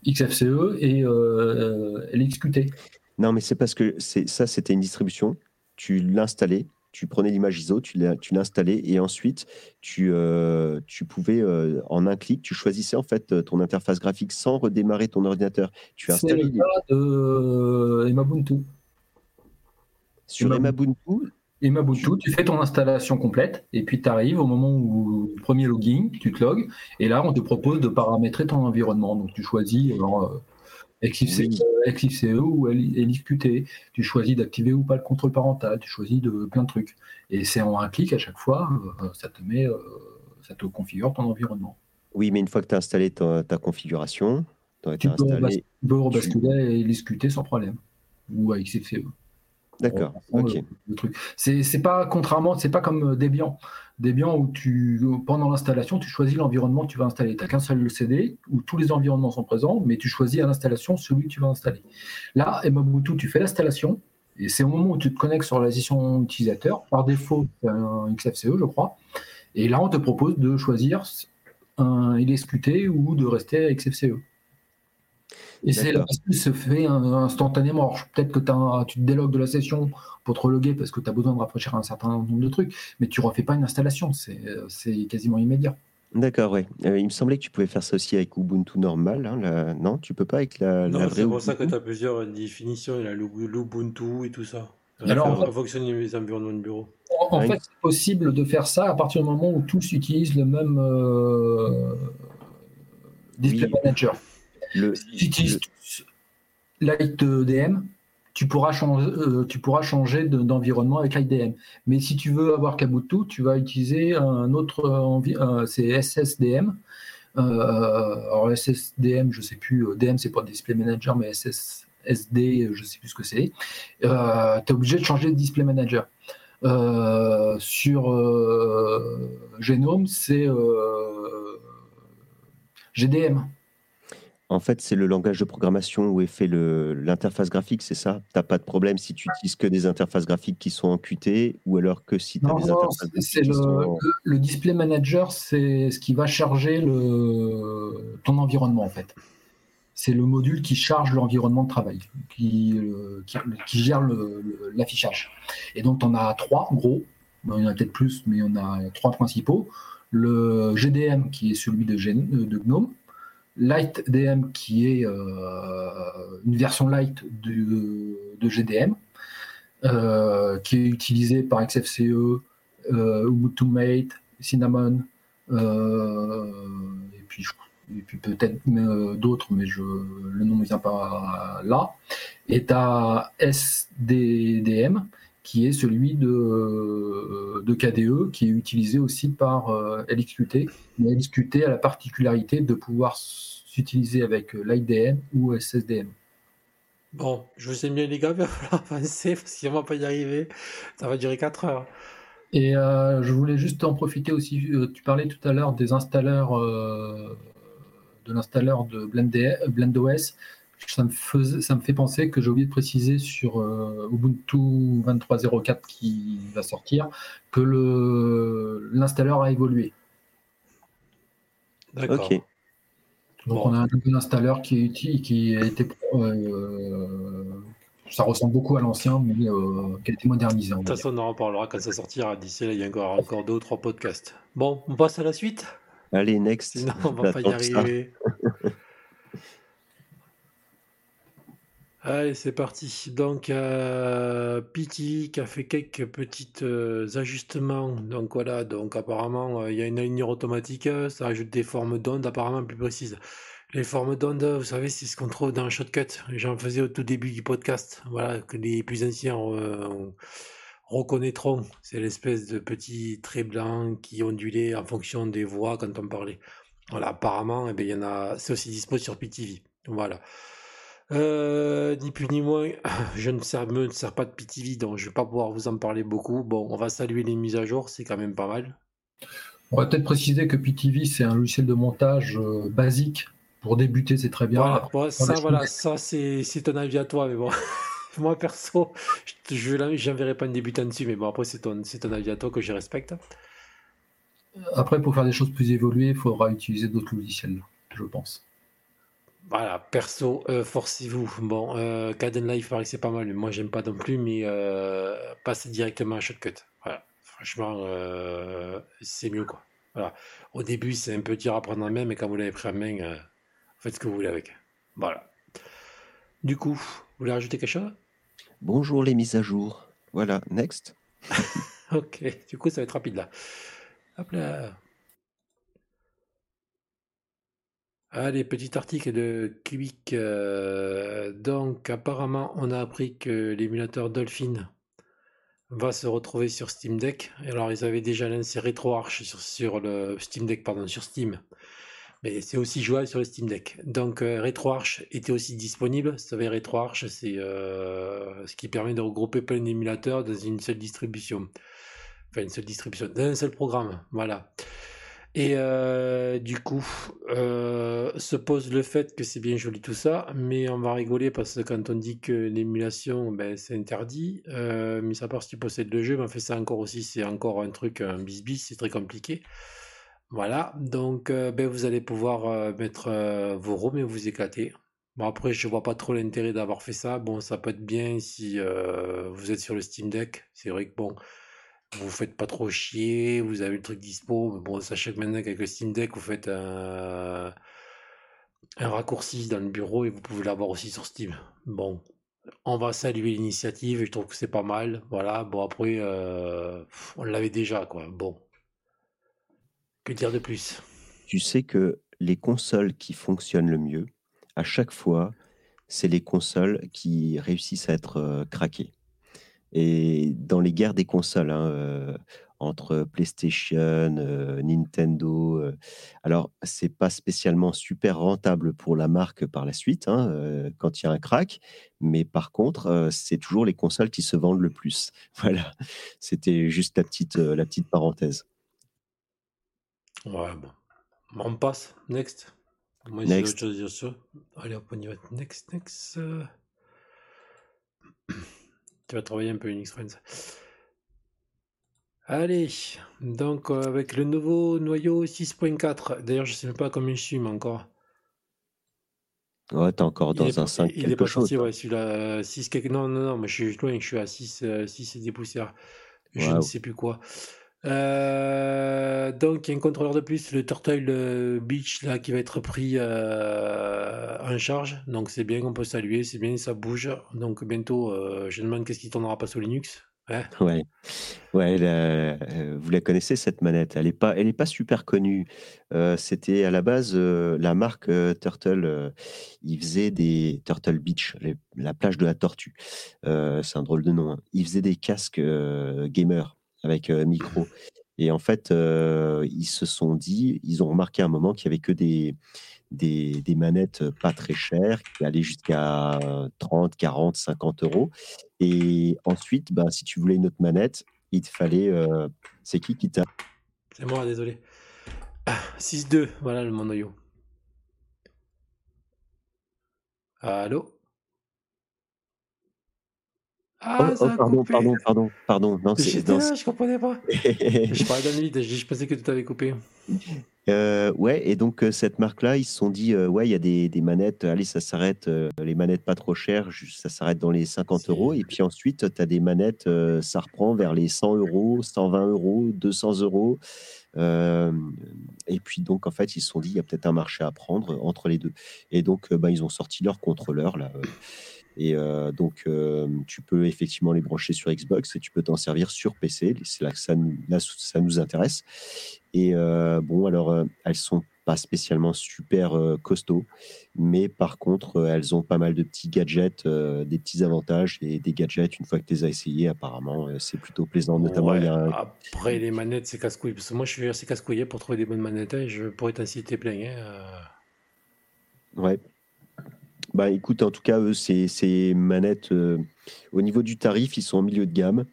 XFCE et euh, LXQT. Non, mais c'est parce que ça, c'était une distribution. Tu l'installais, tu prenais l'image ISO, tu l'installais et ensuite tu, euh, tu pouvais euh, en un clic, tu choisissais en fait ton interface graphique sans redémarrer ton ordinateur. Tu C'est installais le cas de euh, Emma Buntu. sur Emabuntu. Emma Buntu, tu fais ton installation complète et puis tu arrives au moment où le premier login, tu te logs et là on te propose de paramétrer ton environnement. Donc tu choisis alors, euh, XFCE, Oui. XFCE ou LXQT, tu choisis d'activer ou pas le contrôle parental, tu choisis de plein de trucs. Et c'est en un clic à chaque fois, euh, ça te met, euh, ça te configure ton environnement. Oui, mais une fois que tu as installé ta, ta configuration, tu peux, installé. rebas- tu rebasculer à LXQT sans problème ou à XFCE. D'accord, ok. le- le truc. C'est pas contrairement, c'est pas comme euh, Debian. Debian où tu pendant l'installation, tu choisis l'environnement que tu vas installer. Tu n'as qu'un seul CD où tous les environnements sont présents, mais tu choisis à l'installation celui que tu vas installer. Là, Emabuntu, tu fais l'installation et c'est au moment où tu te connectes sur la session utilisateur. Par défaut, c'est un XFCE, je crois. Et là, on te propose de choisir un LSQT ou de rester à XFCE. Et c'est la bascule se fait instantanément. Alors, Peut-être que t'as- tu te délogues de la session pour te reloguer parce que tu as besoin de rafraîchir un certain nombre de trucs, mais tu refais pas une installation, c'est euh, quasiment immédiat. D'accord, ouais. Euh, il me semblait que tu pouvais faire ça aussi avec Ubuntu normal. hein, la- Non, tu peux pas avec la, la Non, vraie c'est pour ça que tu as plusieurs définitions. Il y a l'U- l'Ubuntu et tout ça. Alors, en en fonction des environnements de bureau? En, fait, c'est possible de faire ça à partir du moment où tous utilisent le même euh, display Oui. manager. Le, Si tu utilises le- LightDM, tu pourras changer, euh, tu pourras changer de- d'environnement avec IDM. Mais si tu veux avoir Kaboutou, tu vas utiliser un autre, euh, c'est SSDM. Euh, alors SSDM, je sais plus, euh, DM c'est pas Display Manager, mais SSD, je sais plus ce que c'est. Euh, tu es obligé de changer de Display Manager. Euh, sur euh, Genome, c'est euh, GDM. En fait, c'est le langage de programmation où est fait l'interface graphique, c'est ça? Tu n'as pas de problème si tu utilises que des interfaces graphiques qui sont en Qt ou alors que si tu as Non, des interfaces c'est graphiques le, sont en- le- le display manager, c'est ce qui va charger le, ton environnement en fait. C'est le module qui charge l'environnement de travail, qui, euh, qui, qui gère l'affichage. Et donc, on a trois gros, Bon, il y en a peut-être plus, mais on a trois principaux. Le GDM qui est celui de, Gen- de GNOME, LightDM qui est euh, une version light de, GDM, euh, qui est utilisé par XFCE, euh, Ubuntu Mate, Cinnamon, et puis, peut-être d'autres, mais le nom ne vient pas là. Et tu as SDDM, qui est celui de, de KDE, qui est utilisé aussi par euh, LXQT. Mais LXQT a la particularité de pouvoir s'utiliser avec l'IDM ou SSDM. Bon, je vous aime bien les gars, il va falloir avancer parce qu'on va pas y arriver. Ça va durer 4 heures. Et euh, je voulais juste en profiter aussi. euh, tu parlais tout à l'heure des installeurs, euh, de l'installeur de Blend- BlendOS. Ça me, faisait- ça me fait penser que j'ai oublié de préciser sur euh, Ubuntu 23.04 qui va sortir que le- l'installeur a évolué. D'accord. Donc Bon. on a un nouvel installeur qui, est uti- qui a été. euh, ça ressemble beaucoup à l'ancien, mais euh, qui a été modernisé. De toute façon, on en reparlera quand ça sortira. D'ici là, il y a encore, encore deux ou trois podcasts. Bon, on passe à la suite? Allez, next. Sinon, on va pas y arriver. Allez, c'est parti. Donc, euh, PT qui a fait quelques petits euh, ajustements. Donc voilà, donc apparemment, euh, il y a une alignure automatique. Ça ajoute des formes d'ondes apparemment plus précises. Les formes d'ondes, vous savez, c'est ce qu'on trouve dans Shotcut. J'en faisais au tout début du podcast. Voilà, que les plus anciens euh, reconnaîtront. C'est l'espèce de petit trait blanc qui ondulait en fonction des voix quand on parlait. Voilà, apparemment, eh bien, il y en a, c'est aussi dispo sur PTV. Voilà. Euh, ni plus ni moins, je ne sers, me ne sers pas de PTV, donc je vais pas pouvoir vous en parler beaucoup. Bon, on va saluer les mises à jour, c'est quand même pas mal. On va peut-être préciser que PTV, c'est un logiciel de montage euh, basique. Pour débuter, c'est très bien. Voilà, bon, ça, voilà, ça c'est ton avis à toi, mais bon, moi perso, je j'enverrai pas un débutant dessus, mais bon, après c'est ton, ton avis à toi que je respecte. Après, pour faire des choses plus évoluées, il faudra utiliser d'autres logiciels, je pense. Voilà, perso, euh, forcez-vous. Bon, euh, Caden paraît que c'est pas mal, mais moi j'aime pas non plus, mais euh, passez directement à Shotcut. Voilà, franchement, euh, c'est mieux quoi. Voilà, au début c'est un peu dur à prendre en main, mais quand vous l'avez pris en main, euh, faites ce que vous voulez avec. Voilà. Du coup, vous voulez rajouter quelque chose? Bonjour les mises à jour. Voilà, next. Ok, du coup ça va être rapide là. Hop là. Allez, petit article de Cubic. euh, donc, apparemment, on a appris que l'émulateur Dolphin va se retrouver sur Steam Deck. Alors, ils avaient déjà lancé RetroArch sur, le Steam Deck, pardon, sur Steam. Mais c'est aussi jouable sur le Steam Deck. Donc, euh, RetroArch était aussi disponible. Vous savez, RetroArch, c'est euh, ce qui permet de regrouper plein d'émulateurs dans une seule distribution. Enfin, une seule distribution, dans un seul programme. Voilà. Et euh, du coup, euh, se pose le fait que c'est bien joli tout ça, mais on va rigoler parce que quand on dit que l'émulation, ben, c'est interdit, euh, mais à part si tu possèdes le jeu, mais en fait ça encore aussi, c'est encore un truc, un bis-bis, c'est très compliqué. Voilà, donc euh, ben, vous allez pouvoir mettre vos ROM et vous éclater. Bon après, je vois pas trop l'intérêt d'avoir fait ça. Bon, ça peut être bien si vous êtes sur le Steam Deck. C'est vrai que bon, vous faites pas trop chier, vous avez le truc dispo. Mais bon, sachez que maintenant qu'avec le Steam Deck, vous faites un, raccourci dans le bureau et vous pouvez l'avoir aussi sur Steam. Bon, on va saluer l'initiative et je trouve que c'est pas mal. Voilà, bon après, euh, on l'avait déjà quoi. Bon, que dire de plus? Tu sais que les consoles qui fonctionnent le mieux, à chaque fois, c'est les consoles qui réussissent à être euh, craquées. Et dans les guerres des consoles, hein, euh, entre PlayStation, euh, Nintendo, euh, alors c'est pas spécialement super rentable pour la marque par la suite, hein, quand il y a un crack, mais par contre, c'est toujours les consoles qui se vendent le plus. Voilà, c'était juste la petite, la petite parenthèse. Ouais, bon. On passe. Next. Moi, Next. autre chose. Allez, hop, on y va. Next, next. euh. Tu vas travailler un peu Unix Friends. Allez, donc euh, avec le nouveau noyau 6.4. D'ailleurs, je sais même pas combien je suis, mais encore. Ouais, t'es encore dans est, un pas- 5 il est quelque pas chose. sorti, ouais, celui-là. 6 quelque... Non, non, non, moi je suis loin, je suis à 6, euh, 6 et des poussières. Je ne sais plus quoi. Euh, donc, il y a un contrôleur de plus, le Turtle euh, Beach, là, qui va être pris euh, en charge. Donc, c'est bien, on peut saluer, c'est bien, ça bouge. Donc, bientôt, euh, je demande qu'est-ce qui tournera pas sur Linux. Ouais. Ouais, ouais, vous la connaissez cette manette. Elle est pas, elle est pas super connue. C'était à la base la marque Turtle. ils faisaient des Turtle Beach, la plage de la tortue. C'est un drôle de nom. hein. Ils faisaient des casques euh, gamer avec euh, micro. Et en fait, euh, ils se sont dit, ils ont remarqué à un moment qu'il y avait que des des, manettes pas très chères qui allaient jusqu'à 30, 40, 50 euros. Et ensuite, bah, si tu voulais une autre manette, il te fallait. euh, c'est qui qui t'a. C'est moi, désolé. Ah, 6-2, voilà le mon noyau. Allô? Ah, oh, ça a pardon, coupé. pardon, pardon, pardon. Non, c'est. J'étais là, je comprenais pas. Je parlais d'un je je pensais que tout avait coupé. Euh, ouais, et donc euh, cette marque-là, ils se sont dit, euh, ouais, il y a des, des manettes, allez, ça s'arrête, euh, les manettes pas trop chères, juste, ça s'arrête dans les 50 euros. Et puis ensuite, tu as des manettes, euh, ça reprend vers les 100 euros, 120 euros, 200 euros. Euh, et puis donc, en fait, ils se sont dit, il y a peut-être un marché à prendre entre les deux. Et donc, euh, bah, ils ont sorti leur contrôleur, là. Et euh, donc, euh, tu peux effectivement les brancher sur Xbox et tu peux t'en servir sur PC. C'est là que ça nous, là, ça nous intéresse. Et euh, bon, alors, elles sont pas spécialement super costauds, mais par contre, elles ont pas mal de petits gadgets, des petits avantages et des gadgets. Une fois que tu les as essayés, apparemment, c'est plutôt plaisant. Notamment, il Ouais, y a un, Après, les manettes, c'est casse-couille. Parce que moi, je suis assez casse-couillé pour trouver des bonnes manettes. hein, Je pourrais t'en citer plein. hein. Ouais. Bah écoute, en tout cas, eux, ces, ces manettes, euh, au niveau du tarif, ils sont en milieu de gamme.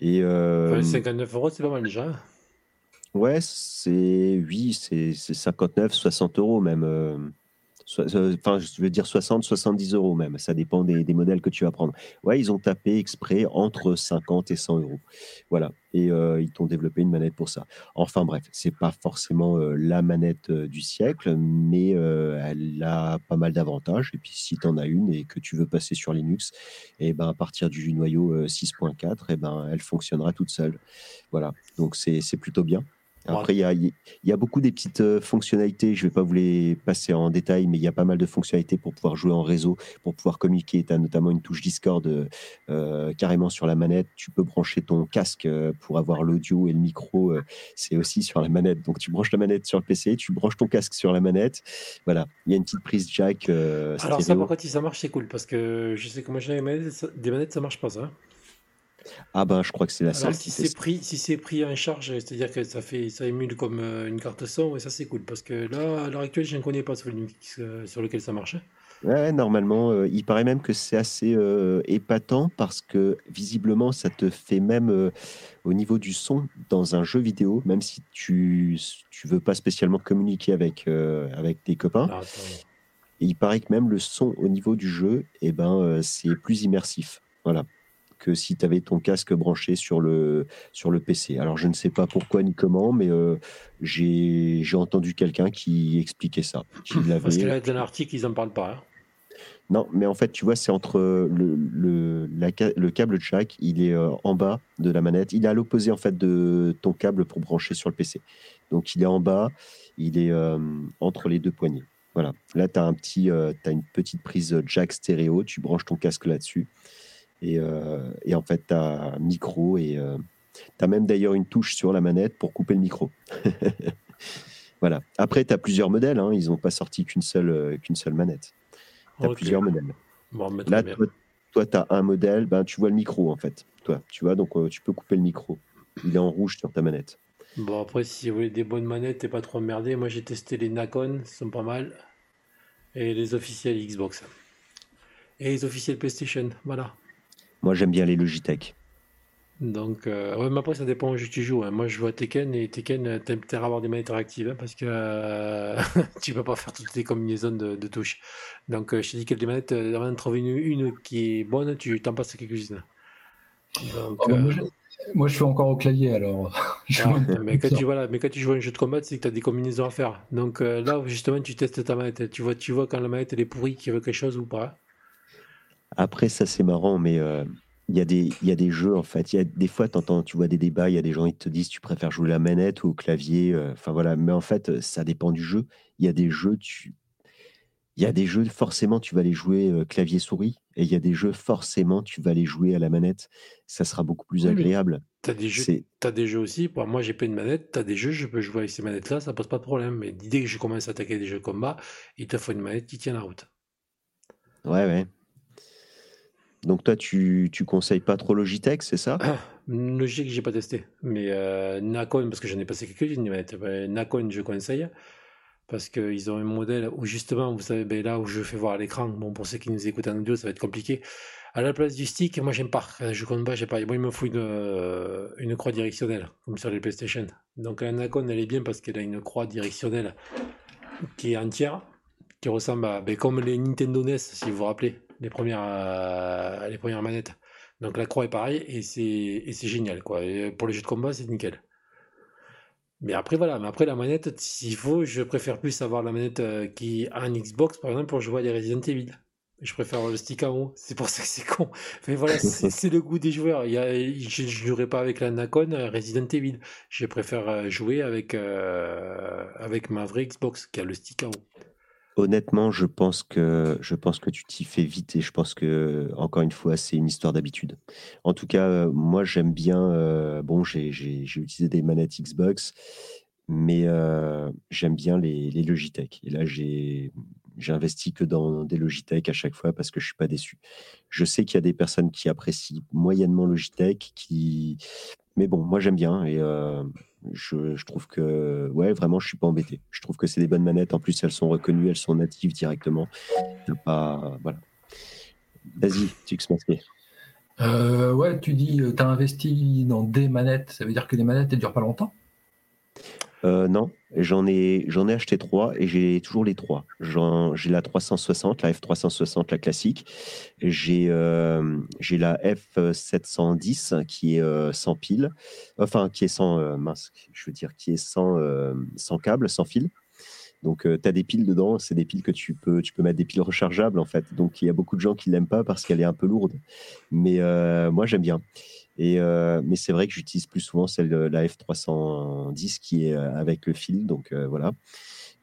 Et euh, Enfin, 59 euros, c'est pas mal déjà. hein. ouais, c'est oui, c'est c'est 59, 60 euros même. Enfin, je veux dire 60, 70 euros même. Ça dépend des, modèles que tu vas prendre. Ouais, ils ont tapé exprès entre 50 et 100 euros. Voilà. Et euh, ils t'ont développé une manette pour ça. Enfin bref, c'est pas forcément euh, la manette euh, du siècle, mais elle a pas mal d'avantages. Et puis si tu en as une et que tu veux passer sur Linux, et ben à partir du noyau euh, 6.4, et ben elle fonctionnera toute seule. Voilà. Donc c'est plutôt bien. Après, il y a, il y a beaucoup des petites euh, fonctionnalités. Je ne vais pas vous les passer en détail, mais il y a pas mal de fonctionnalités pour pouvoir jouer en réseau, pour pouvoir communiquer. Tu as notamment une touche Discord euh, euh, carrément sur la manette. Tu peux brancher ton casque pour avoir l'audio et le micro. euh, c'est aussi sur la manette. Donc, tu branches la manette sur le PC, tu branches ton casque sur la manette. Voilà. Il y a une petite prise jack euh, Alors, ça, par contre, si ça marche, c'est cool. Parce que je sais que moi, j'ai des manettes, ça- des manettes, ça marche pas, ça. Ah ben, je crois que c'est la seule si c'est pris, si c'est pris en charge, c'est-à-dire que ça fait, ça émule comme euh, une carte son, et ça, c'est cool. Parce que là, à l'heure actuelle, je ne connais pas sur sur lequel ça marche. hein. Ouais, normalement, euh, il paraît même que c'est assez euh, épatant parce que visiblement, ça te fait même euh, au niveau du son dans un jeu vidéo, même si tu tu veux pas spécialement communiquer avec avec tes copains. Ah. Et il paraît que même le son au niveau du jeu, eh ben, c'est plus immersif. Voilà. Que si tu avais ton casque branché sur le, sur le PC. Alors, je ne sais pas pourquoi ni comment, mais euh, j'ai entendu quelqu'un qui expliquait ça. Qui Parce que là, dans l'article, ils en parlent pas. hein. Non, mais en fait, tu vois, c'est entre le, le, la le câble jack, il est euh, en bas de la manette. Il est à l'opposé, en fait, de ton câble pour brancher sur le PC. Donc, il est en bas, il est euh, entre les deux poignées. Voilà. Là, tu as, un petit, euh, t'as une petite prise jack stéréo. Tu branches ton casque là-dessus. Et, euh, et en fait, tu as un micro et tu as même d'ailleurs une touche sur la manette pour couper le micro. voilà. Après, tu as plusieurs modèles. hein. Ils n'ont pas sorti qu'une seule, euh, qu'une seule manette. Tu as plusieurs modèles. Bon, Là, bien. toi, tu as un modèle, ben, tu vois le micro en fait. Toi, tu vois, donc euh, tu peux couper le micro. Il est en rouge sur ta manette. Bon, après, si vous voulez des bonnes manettes et pas trop emmerdé, moi j'ai testé les Nacon, ils sont pas mal. Et les officiels Xbox. Et les officiels PlayStation, voilà. Moi, j'aime bien les Logitech. Donc, euh, ouais, mais après, ça dépend où tu joues. hein. Moi, je joue à Tekken et Tekken, euh, t'aimes à avoir des manettes réactives hein, parce que euh, tu peux pas faire toutes les combinaisons de, de touches. Donc, euh, je te dis que les manettes, euh, avant de trouver une, une qui est bonne, tu t'en passes quelques-unes. Donc, bah, moi, je, moi, je suis encore au clavier alors. Ah, mais, quand tu, voilà, mais quand tu joues à un jeu de combat, c'est que tu as des combinaisons à faire. Donc euh, là, justement, tu testes ta manette. Tu vois, tu vois quand la manette elle est pourrie, qu'il veut quelque chose ou pas. Après, ça, c'est marrant, mais euh, il y, a des- il y a des jeux, en fait. Il y a des fois, t'entends, tu vois des débats, il y a des gens qui te disent tu préfères jouer la manette ou au clavier. euh, Enfin, voilà. Mais en fait, euh, ça dépend du jeu. Il y a des jeux, tu. Il y a des jeux, forcément, tu vas les jouer euh, clavier-souris. Et il y a des jeux, forcément, tu vas les jouer à la manette. Ça sera beaucoup plus Oui, agréable. Tu as des jeux, t'as des jeux aussi. Bon, moi, j'ai pas une manette. Tu as des jeux, je peux jouer avec ces manettes-là, ça pose pas de problème. Mais dès que je commence à attaquer des jeux de combat, il te faut une manette qui tient la route. Ouais, ouais. Donc, toi, tu, tu conseilles pas trop Logitech, c'est ça? Logique, j'ai pas testé. Mais euh, Nacon, parce que j'en ai passé quelques-unes. Ben, Nacon, je conseille. Parce qu'ils ont un modèle où justement, vous savez, ben là où je fais voir à l'écran, bon, pour ceux qui nous écoutent en audio, ça va être compliqué. À la place du stick, moi j'aime pas. Je compte pas, j'ai pas. Moi, il me faut une, euh, une croix directionnelle, comme sur les PlayStation. Donc la Nacon, elle est bien parce qu'elle a une croix directionnelle qui est entière, qui ressemble à. ben, comme les Nintendo NES, si vous vous rappelez, les premières, euh, les premières manettes. Donc la croix est pareille et c'est génial, quoi. Et pour les jeux de combat, c'est nickel. Mais après, voilà, mais après la manette, s'il faut, je préfère plus avoir la manette euh, qui a un Xbox, par exemple, pour jouer à des Resident Evil. Je préfère le stick en haut, c'est pour ça que c'est con. Mais voilà, c'est le goût des joueurs. Il y a, je ne jouerai pas avec la Nacon euh, Resident Evil. Je préfère jouer avec, euh, avec ma vraie Xbox qui a le stick en haut. Honnêtement, je pense que tu t'y fais vite et je pense que encore une fois, c'est une histoire d'habitude. En tout cas, moi j'aime bien. euh, bon, j'ai utilisé des manettes Xbox, mais euh, j'aime bien les, les Logitech. Et là, j'ai que dans des Logitech à chaque fois parce que je suis pas déçu. Je sais qu'il y a des personnes qui apprécient moyennement Logitech, qui mais bon, moi j'aime bien et euh, je, trouve que, ouais, vraiment, je suis pas embêté. Je trouve que c'est des bonnes manettes. En plus, elles sont reconnues, elles sont natives directement. T'as Pas, voilà. Vas-y, Tux Masqué. Euh, ouais, tu dis, tu as investi dans des manettes, ça veut dire que les manettes, elles durent pas longtemps? Euh, non, j'en ai, acheté trois et j'ai toujours les trois. J'ai la 360, la F360, la classique. J'ai euh, la F710 qui est euh, sans pile, enfin qui est sans mince, je veux dire qui est sans câble, sans fil. Donc tu as des piles dedans, c'est des piles que tu peux tu peux mettre des piles rechargeables en fait. Donc il y a beaucoup de gens qui l'aiment pas parce qu'elle est un peu lourde, mais euh, moi j'aime bien. Et euh, mais c'est vrai que j'utilise plus souvent celle de la F310 qui est euh, avec le fil, donc euh, voilà.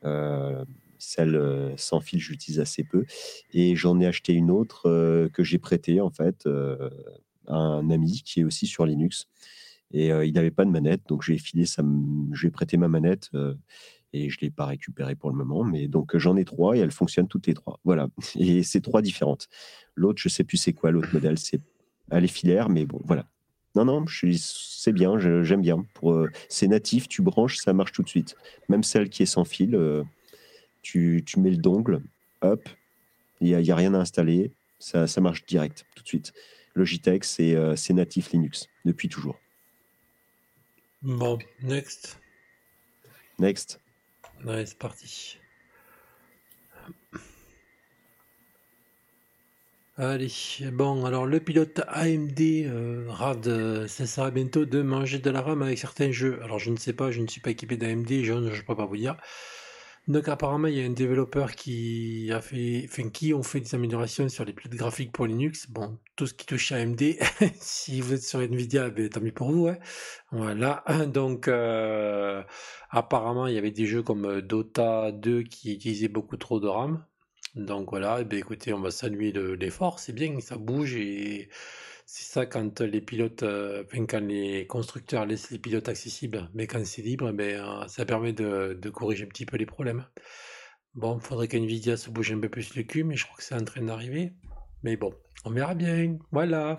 Euh, celle euh, sans fil, j'utilise assez peu. Et j'en ai acheté une autre euh, que j'ai prêtée en fait euh, à un ami qui est aussi sur Linux. Et euh, il n'avait pas de manette, donc j'ai filé sa, je lui ai prêté ma manette euh, et je l'ai pas récupérée pour le moment. Mais donc euh, j'en ai trois et elles fonctionnent toutes les trois. Voilà. Et c'est trois différentes. L'autre, je sais plus c'est quoi l'autre modèle. C'est elle est filaire, mais bon, voilà. Non, non, c'est bien, j'aime bien. Pour, euh, c'est natif, tu branches, ça marche tout de suite. Même celle qui est sans fil, euh, tu, tu mets le dongle, hop, il n'y a, a rien à installer, ça, ça marche direct, tout de suite. Logitech, c'est c'est natif Linux, depuis toujours. Bon, next. Next. Ouais, c'est parti. Allez, bon, alors le pilote AMD euh, RAD euh, cessera bientôt de manger de la RAM avec certains jeux. Alors je ne sais pas, je ne suis pas équipé d'AMD, je ne peux pas vous dire. Donc apparemment il y a un développeur qui a fait, enfin qui ont fait des améliorations sur les pilotes graphiques pour Linux. Bon, tout ce qui touche à AMD, si vous êtes sur Nvidia, ben, tant mieux pour vous. hein. Voilà, donc euh, apparemment il y avait des jeux comme euh, Dota 2 qui utilisaient beaucoup trop de RAM. Donc voilà, eh bien, écoutez, on va saluer le- l'effort, c'est bien, ça bouge et c'est ça quand les pilotes, euh, enfin, quand les constructeurs laissent les pilotes accessibles, mais quand c'est libre, ben, euh, ça permet de, de corriger un petit peu les problèmes. Bon, faudrait qu'NVIDIA se bouge un peu plus le cul, mais je crois que c'est en train d'arriver. Mais bon, on verra bien. Voilà.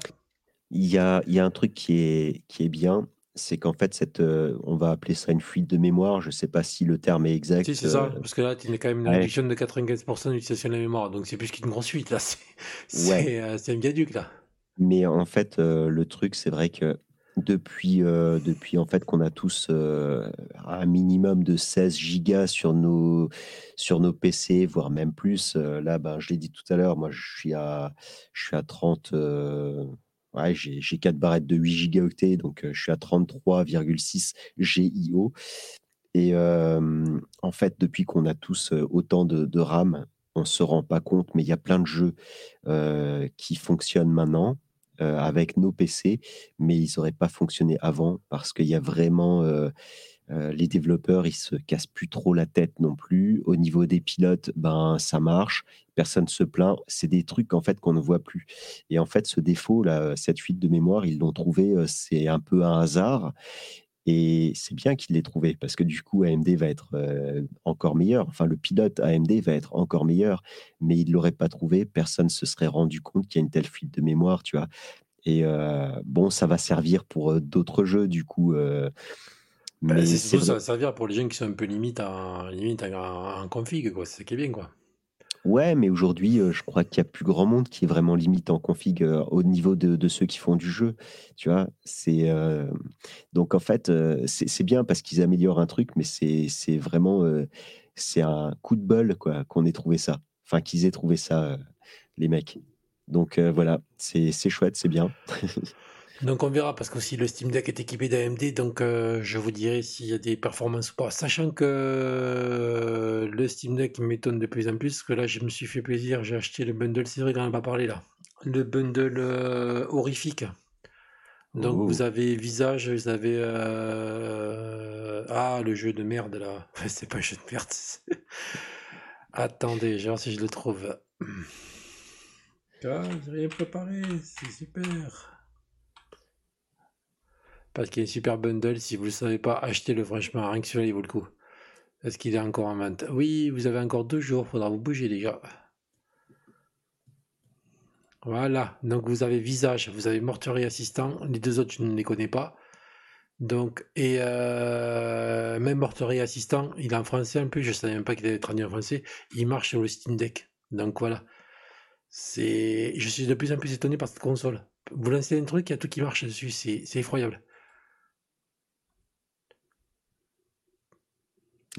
Il y a, il y a un truc qui est, qui est bien, c'est qu'en fait, cette, euh, on va appeler ça une fuite de mémoire. Je ne sais pas si le terme est exact. Si, c'est ça. Parce que là, tu as quand même une ouais. réduction de 95% d'utilisation de la mémoire. Donc, c'est plus qu'une grosse fuite, là. C'est Ouais. euh, c'est un viaduc, là. Mais en fait, euh, le truc, c'est vrai que depuis, euh, depuis en fait qu'on a tous euh, un minimum de 16 gigas sur nos, sur nos PC, voire même plus. là, ben, je l'ai dit tout à l'heure, moi, je suis à, je suis à 30. euh, ouais, j'ai, j'ai 4 barrettes de 8 gigaoctets, donc je suis à 33,6 GIO. Et en fait, depuis qu'on a tous autant de, de RAM, on ne se rend pas compte, mais il y a plein de jeux qui fonctionnent maintenant euh, avec nos PC, mais ils n'auraient pas fonctionné avant parce qu'il y a vraiment euh, euh, les développeurs, ils se cassent plus trop la tête non plus. Au niveau des pilotes, ben ça marche, personne se plaint. C'est des trucs en fait qu'on ne voit plus. Et en fait, ce défaut là, cette fuite de mémoire, ils l'ont trouvé, c'est un peu un hasard. Et c'est bien qu'il l'ait trouvé parce que du coup, AMD va être euh, encore meilleur. Enfin, le pilote AMD va être encore meilleur, mais il ne l'aurait pas trouvé. Personne ne se serait rendu compte qu'il y a une telle fuite de mémoire, tu vois. Et euh, bon, ça va servir pour euh, d'autres jeux, du coup. Ben, mais c'est c'est surtout, ça va servir pour les gens qui sont un peu limite en, en config, quoi. C'est ça qui est bien, quoi. Ouais, mais aujourd'hui, euh, je crois qu'il y a plus grand monde qui est vraiment limite en config euh, au niveau de, ceux qui font du jeu. Tu vois, c'est euh, donc en fait, c'est bien parce qu'ils améliorent un truc, mais c'est vraiment c'est un coup de bol quoi qu'on ait trouvé ça. Enfin, qu'ils aient trouvé ça, les mecs. Donc voilà, c'est chouette, c'est bien. Donc on verra parce qu'aussi le Steam Deck est équipé d'AMD, donc euh, je vous dirai s'il y a des performances ou pas. Sachant que euh, le Steam Deck m'étonne de plus en plus, parce que là je me suis fait plaisir, j'ai acheté le bundle, c'est vrai qu'on n'en a pas parlé là, le bundle euh, horrifique. Donc Oh. vous avez visage, vous avez ah le jeu de merde là, c'est pas un jeu de merde. Attendez, je vais voir si je le trouve. Ah, j'ai rien préparé, c'est super. Parce qu'il y a un super bundle, si vous ne le savez pas, achetez-le franchement, rien que celui-là il vaut le coup. Est-ce qu'il est encore en vente? Oui, vous avez encore deux jours, faudra vous bouger les gars. Voilà, donc vous avez Visage, vous avez Mortuary Assistant, les deux autres je ne les connais pas. Donc, et euh, même Mortuary Assistant, il est en français en plus, je ne savais même pas qu'il allait traduit en français, il marche sur le Steam Deck. Donc voilà, je suis de plus en plus étonné par cette console. Vous lancez un truc, il y a tout qui marche dessus, c'est effroyable.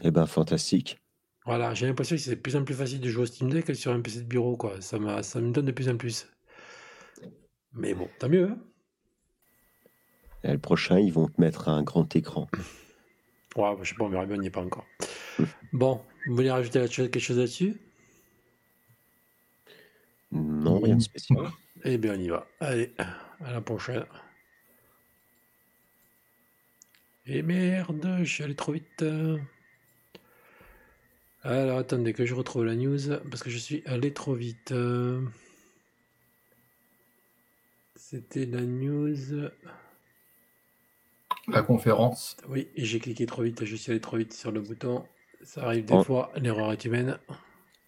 Eh ben, fantastique. Voilà, j'ai l'impression que c'est de plus en plus facile de jouer au Steam Deck que sur un PC de bureau, quoi. Ça, ça me donne de plus en plus. Mais bon, tant mieux, hein. Et le prochain, ils vont te mettre un grand écran. Ouais, bah, je sais pas, on verra bien, on n'y est pas encore. Bon, vous voulez rajouter quelque chose là-dessus? Non, rien de spécial. Eh bien, on y va. Allez, à la prochaine. Et merde, je suis allé trop vite. Alors, attendez que je retrouve la news, parce que je suis allé trop vite. C'était la news... La conférence. Oui, et j'ai cliqué trop vite, je suis allé trop vite sur le bouton. Ça arrive des En- fois, l'erreur est humaine.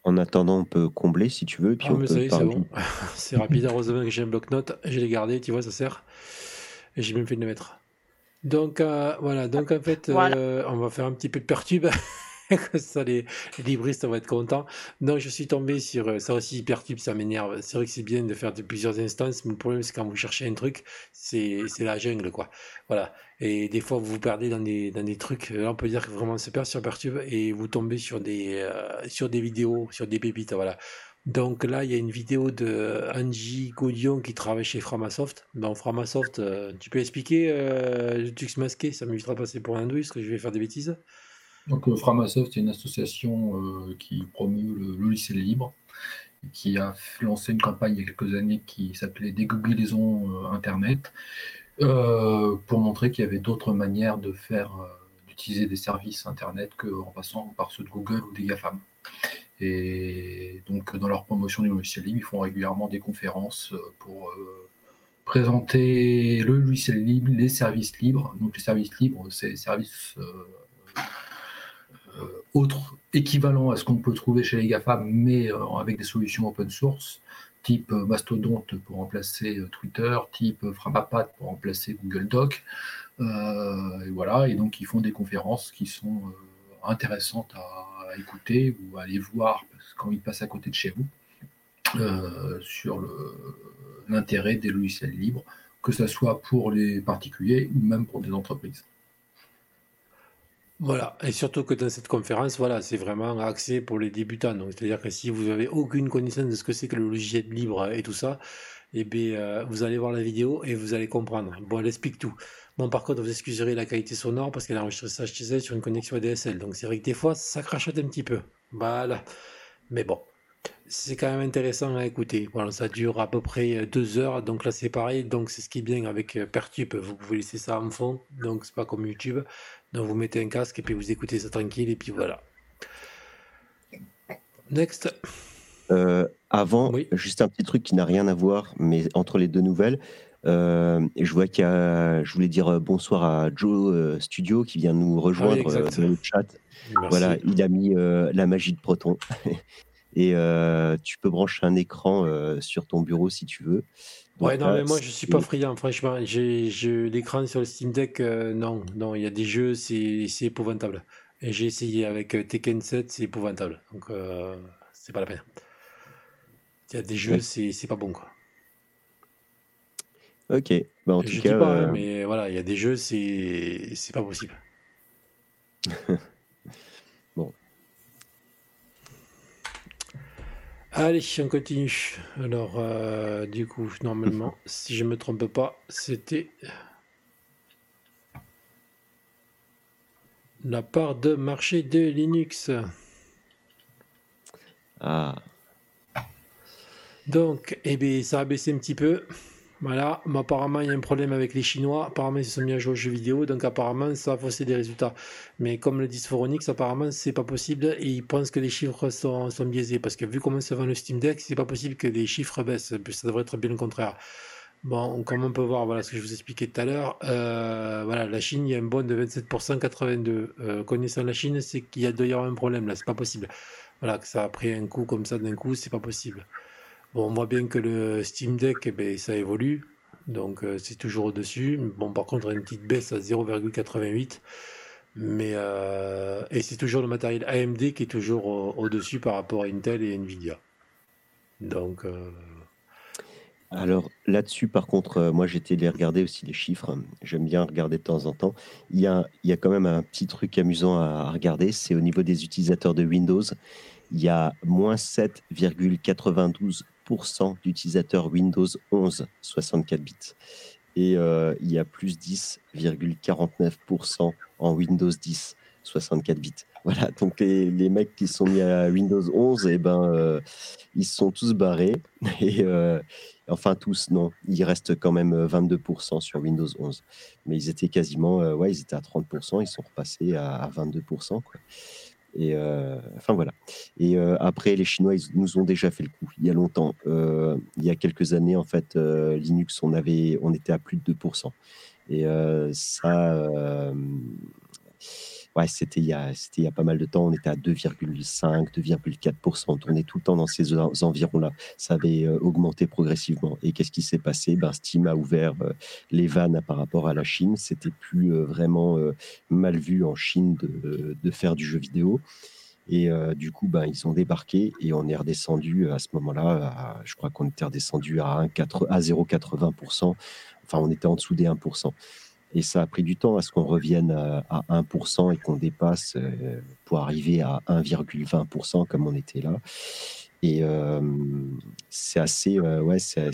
En attendant, on peut combler si tu veux, puis Ah, on mais ça peut y est, c'est bon. c'est rapide, heureusement que j'ai un bloc-notes. Je l'ai gardé, tu vois, ça sert. Et j'ai même fait de le mettre. Donc, euh, voilà. Donc, en fait, Voilà. euh, on va faire un petit peu de pertube. Ça, les, libristes vont être contents. Donc, je suis tombé sur euh, ça aussi, pertube, ça m'énerve. C'est vrai que c'est bien de faire de plusieurs instances, mais le problème, c'est quand vous cherchez un truc, c'est la jungle, quoi. Voilà. Et des fois, vous vous perdez dans des, trucs. Là, on peut dire que vraiment, on se perd sur Pertube et vous tombez sur des, euh, sur des vidéos, sur des pépites, voilà. Donc là, il y a une vidéo de Angie Gaudion qui travaille chez Framasoft. Dans Framasoft, euh, tu peux expliquer euh, le Tux masqué? Ça m'évitera de passer pour un douille, parce que je vais faire des bêtises. Donc, euh, Framasoft est une association euh, qui promeut le logiciel libre, qui a lancé une campagne il y a quelques années qui s'appelait Dégooglisons euh, Internet, pour montrer qu'il y avait d'autres manières de faire, d'utiliser des services Internet qu'en passant par ceux de Google ou des GAFAM. Et donc, dans leur promotion du logiciel libre, ils font régulièrement des conférences pour présenter le logiciel libre, les services libres. Donc, les services libres, c'est les services euh, autres équivalents à ce qu'on peut trouver chez les GAFA, mais euh, avec des solutions open source. type Mastodonte pour remplacer Twitter, type Framapat pour remplacer Google Doc. et voilà, et donc ils font des conférences qui sont intéressantes à, écouter ou à aller voir quand ils passent à côté de chez vous sur l'intérêt des logiciels libres, que ce soit pour les particuliers ou même pour des entreprises. Voilà, et surtout que dans cette conférence, voilà, c'est vraiment axé pour les débutants. Donc, c'est-à-dire que si vous n'avez aucune connaissance de ce que c'est que le logiciel libre et tout ça, eh bien, euh, vous allez voir la vidéo et vous allez comprendre. Bon, elle explique tout. Bon, par contre, vous excuserez la qualité sonore parce qu'elle a enregistré ça chez elle sur une connexion ADSL. Donc, c'est vrai que des fois, ça crachote un petit peu. Voilà. Mais bon, c'est quand même intéressant à écouter. Voilà, ça dure à peu près deux heures. Donc là, c'est pareil. Donc, c'est ce qui est bien avec euh, Pertube. Vous pouvez laisser ça en fond. Donc, c'est pas comme YouTube. Donc vous mettez un casque et puis vous écoutez ça tranquille et puis voilà. Next. Euh, avant, juste un petit truc qui n'a rien à voir, mais entre les deux nouvelles, euh, je vois qu'il y a, je voulais dire euh, bonsoir à Joe Studio qui vient nous rejoindre dans le chat. Voilà, il a mis la magie de Proton. et tu peux brancher un écran sur ton bureau si tu veux. Ouais, non, mais moi je suis pas friand, franchement. J'ai l'écran sur le Steam Deck, euh, non, non, il y a des jeux, c'est épouvantable. Et j'ai essayé avec euh, Tekken 7, c'est épouvantable. Donc euh, c'est pas la peine. Il y a des jeux, c'est pas bon quoi. Ok, bah, en tout je cas. Dis pas, hein, mais voilà, il y a des jeux, c'est pas possible. Allez, on continue. Alors, euh, du coup, normalement, si je ne me trompe pas, c'était la part de marché de Linux. Ah. Donc, eh bien, ça a baissé un petit peu. Voilà, mais apparemment il y a un problème avec les Chinois. Apparemment ils se sont mis à jouer aux jeux vidéo, donc apparemment ça a faussé des résultats. Mais comme le dit Sphoronix, apparemment c'est pas possible et ils pensent que les chiffres sont, sont biaisés parce que vu comment se vend le Steam Deck, c'est pas possible que les chiffres baissent. Ça devrait être bien le contraire. Bon, comme on peut voir, voilà ce que je vous expliquais tout à l'heure. Euh, voilà, la Chine, il y a un bond de 27%, 82. Euh, connaissant la Chine, c'est qu'il y a d'ailleurs un problème là, c'est pas possible. Voilà, que ça a pris un coup comme ça d'un coup, c'est pas possible. Bon, on voit bien que le Steam Deck, eh ben, ça évolue. Donc, euh, c'est toujours au-dessus. Bon, par contre, une petite baisse à 0,88. Mais, euh, et c'est toujours le matériel AMD qui est toujours au-dessus par rapport à Intel et Nvidia. Donc. Euh, Alors là-dessus, par contre, moi j'étais allé regarder aussi les chiffres. J'aime bien regarder de temps en temps. Il y a, il y a quand même un petit truc amusant à regarder. C'est au niveau des utilisateurs de Windows. Il y a moins 7,92 d'utilisateurs Windows 11 64 bits. Et euh, il y a plus 10,49% en Windows 10 64 bits. Voilà, donc les, les, mecs qui sont mis à Windows 11, et eh ben, euh, ils sont tous barrés. Et euh, enfin, tous, non, il reste quand même 22% sur Windows 11. Mais ils étaient quasiment, ouais, ils étaient à 30%, ils sont repassés à, à 22%. Quoi. Et euh, enfin voilà. Et euh, après, les Chinois, ils nous ont déjà fait le coup. Il y a longtemps, euh, il y a quelques années, en fait, Linux, on avait, on était à plus de 2%. Et ça, ouais, c'était il, y a, pas mal de temps, on était à 2,5, 2,4%, on tournait tout le temps dans ces environs-là. Ça avait euh, augmenté progressivement. Et qu'est-ce qui s'est passé? Ben, Steam a ouvert euh, les vannes par rapport à la Chine. C'était plus euh, vraiment mal vu en Chine de, de, faire du jeu vidéo. Et du coup, ben, ils ont débarqué et on est redescendu à ce moment-là. Je crois qu'on était redescendu à, à 0,80%. Enfin, on était en dessous des 1%. Et ça a pris du temps à ce qu'on revienne à, 1% et qu'on dépasse euh, pour arriver à 1,20% comme on était là. Et euh, c'est assez, euh, ouais, c'est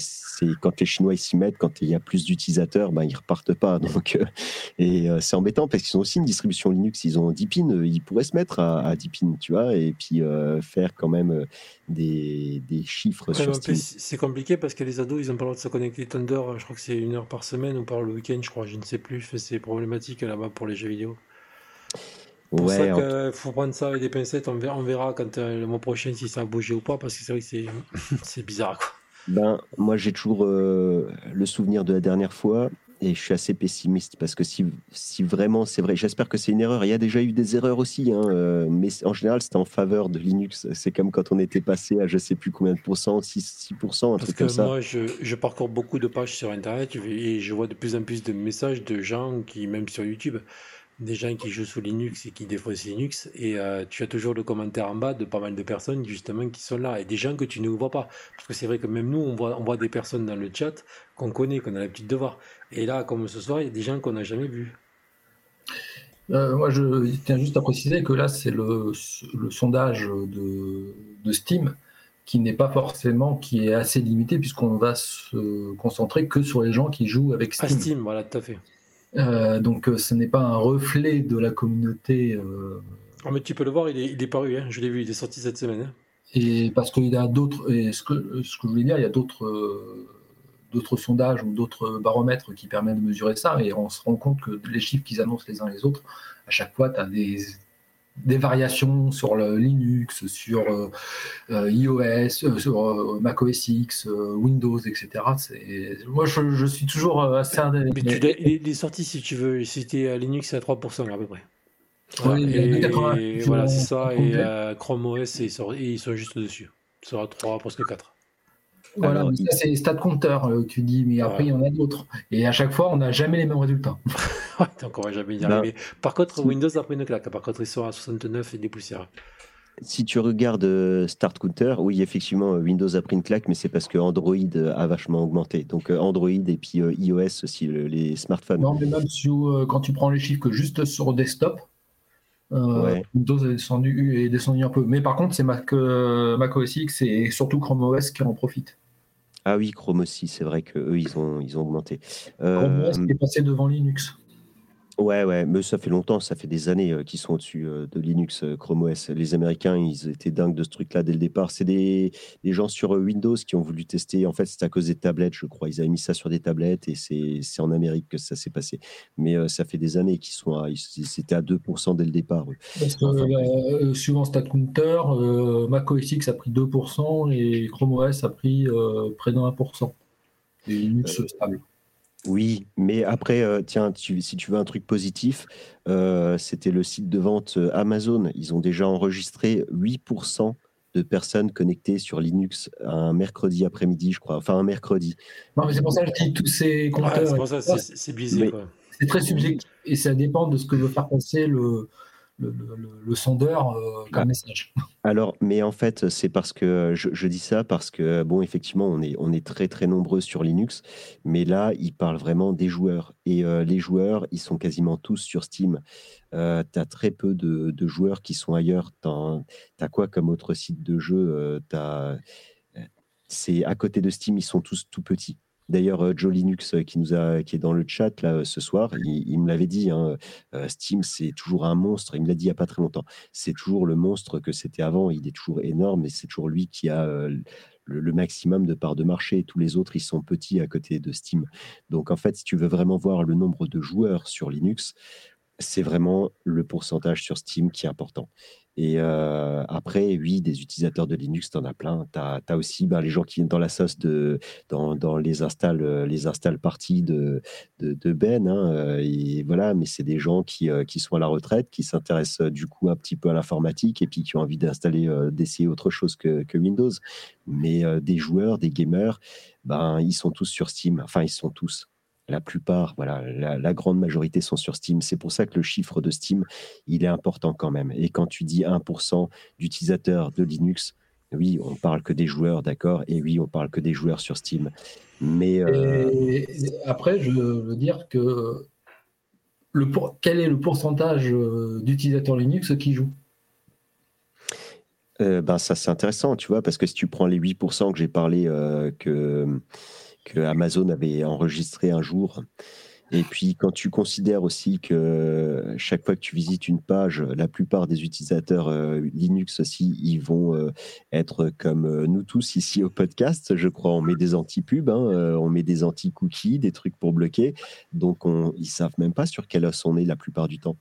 quand les Chinois s'y mettent, quand il y a plus d'utilisateurs, ben, ils repartent pas. Donc, et c'est embêtant parce qu'ils ont aussi une distribution Linux, ils ont 10 pins, ils pourraient se mettre à, à 10 pins, tu vois, et puis faire quand même des, des chiffres sur Steam. C'est compliqué parce que les ados, ils ont pas le droit de se connecter Thunder, je crois que c'est une heure par semaine ou par le week-end, je crois, je ne sais plus, c'est problématique là-bas pour les jeux vidéo pour ouais, ça qu'il faut prendre ça avec des pincettes. On verra, on verra quand euh, le mois prochain si ça a bougé ou pas, parce que c'est vrai que c'est bizarre. Quoi. Ben, moi, j'ai toujours euh, le souvenir de la dernière fois. Et je suis assez pessimiste parce que si, si vraiment c'est vrai, j'espère que c'est une erreur. Il y a déjà eu des erreurs aussi, hein, euh, mais en général c'était en faveur de Linux. C'est comme quand on était passé à je sais plus combien de pourcents, 6, 6% un Parce truc que comme ça. moi, je, je parcours beaucoup de pages sur Internet et je vois de plus en plus de messages de gens qui, même sur YouTube, des gens qui jouent sous Linux et qui défaussent Linux. Et euh, tu as toujours le commentaire en bas de pas mal de personnes justement qui sont là et des gens que tu ne vois pas. Parce que c'est vrai que même nous, on voit, on voit des personnes dans le chat qu'on connaît, qu'on a l'habitude de voir. Et là, comme ce soir, il y a des gens qu'on n'a jamais vus. Euh, moi, je tiens juste à préciser que là, c'est le, le sondage de, de Steam qui n'est pas forcément, qui est assez limité puisqu'on va se concentrer que sur les gens qui jouent avec Ah, Steam. Steam, voilà, tout à fait. Euh, donc, euh, ce n'est pas un reflet de la communauté. Ah, mais tu peux le voir, il est, il est paru, hein, je l'ai vu, il est sorti cette semaine. hein. Et parce qu'il y a d'autres, et ce que, ce que je voulais dire, il y a d'autres, euh, d'autres sondages ou d'autres baromètres qui permettent de mesurer ça, et on se rend compte que les chiffres qu'ils annoncent les uns les autres, à chaque fois, tu as des, des variations sur le Linux, sur euh, iOS, euh, sur euh, macOS X, euh, Windows, etc. Moi, je, je suis toujours assez. Mais tu il est- sorti, si tu veux, si c'était à Linux, c'est à 3% à peu près. Voilà, a et, 2,80, et voilà, c'est ça. Et Chrome OS, ils sont, ils sont juste dessus. À 3, presque 4. Voilà, Alors, mais ça, c'est stat compteur, euh, tu dis, mais après, il y en a d'autres. Et à chaque fois, on n'a jamais les mêmes résultats. Donc on va jamais y arriver. Par contre, Windows a pris une claque. Par contre, ils sont à 69 et des poussières. Si tu regardes euh, Start Counter, oui, effectivement, euh, Windows a pris une claque, mais c'est parce que Android euh, a vachement augmenté. Donc Android et puis iOS aussi, le- les smartphones. Non, mais même si, quand tu prends les chiffres que juste sur desktop, euh, Ouais. Windows est descendu, est descendu un peu. Mais par contre, c'est Mac, euh, Mac OS X et surtout Chrome OS qui en profite. Ah oui, Chrome aussi, c'est vrai qu'eux, ils ont, ils ont augmenté. Chrome Euh, OS est passé devant Linux. Ouais, ouais, mais ça fait longtemps, ça fait des années euh, qu'ils sont au-dessus euh, de Linux, euh, Chrome OS. Les Américains, ils étaient dingues de ce truc-là dès le départ. C'est des, des gens sur Windows qui ont voulu tester. En fait, c'était à cause des tablettes, je crois. Ils avaient mis ça sur des tablettes et c'est c'est en Amérique que ça s'est passé. Mais ça fait des années qu'ils sont à. C'était à 2% dès le départ. eux. Parce que Enfin, suivant StatCounter, Mac OS X a pris 2% et Chrome OS a pris près de 1%. Et Linux stable. Oui, mais après, euh, tiens, tu- si tu veux un truc positif, euh, c'était le site de vente euh, Amazon. Ils ont déjà enregistré 8% de personnes connectées sur Linux un mercredi après-midi, je crois. Enfin, un mercredi. Non, mais c'est pour ça que je dis tous ces Ouais, compteurs. c'est pour ça, c'est c'est biaisé. Mais- quoi. C'est très subjectif et ça dépend de ce que veut faire passer le, le, le- le- le sondeur euh, comme Ah. message. Alors, mais en fait, c'est parce que je, je dis ça parce que, bon, effectivement, on est, on est très, très nombreux sur Linux, mais là, il parle vraiment des joueurs. Et euh, les joueurs, ils sont quasiment tous sur Steam. tu as très peu de, de joueurs qui sont ailleurs. Tu as quoi comme autre site de jeu euh, C'est à côté de Steam, ils sont tous tout petits. D'ailleurs, euh, Joe Linux, euh, qui, est dans le chat euh, ce soir, il, me l'avait dit, hein, Steam, c'est toujours un monstre. Il me l'a dit il n'y a pas très longtemps c'est toujours le monstre que c'était avant. Il est toujours énorme et c'est toujours lui qui a le, le maximum de parts de marché. Tous les autres, ils sont petits à côté de Steam. Donc, en fait, si tu veux vraiment voir le nombre de joueurs sur Linux, c'est vraiment le pourcentage sur Steam qui est important. Et euh, après, oui, des utilisateurs de Linux, tu en as plein. Tu as, aussi ben, les gens qui viennent dans la sauce dans, les installs, euh, les installs parties de, Ben. hein, euh, et voilà, mais c'est des gens qui, qui sont à la retraite, qui s'intéressent du coup un petit peu à l'informatique et puis qui ont envie d'installer, d'essayer autre chose que, Windows. Mais des joueurs, des gamers, ben, ils sont tous sur Steam. Enfin, ils sont tous. La plupart, voilà, la, la, grande majorité sont sur Steam. C'est pour ça que le chiffre de Steam, il est important quand même. Et quand tu dis 1% d'utilisateurs de Linux, oui, on parle que des joueurs, d'accord, et oui, on parle que des joueurs sur Steam. Mais euh... et après, je veux dire que le pour... quel est le pourcentage euh, d'utilisateurs Linux qui jouent? Euh, ben, ça c'est intéressant, tu vois, parce que si tu prends les 8% que j'ai parlé euh, que que Amazon avait enregistré un jour. Et puis, quand tu considères aussi que chaque fois que tu visites une page, la plupart des utilisateurs euh, Linux aussi, ils vont euh, être comme euh, nous tous ici au podcast. Je crois, on met des anti-pubs, hein, on met des anti-cookies, des trucs pour bloquer. Donc, on, ils savent même pas sur quel os on est la plupart du temps.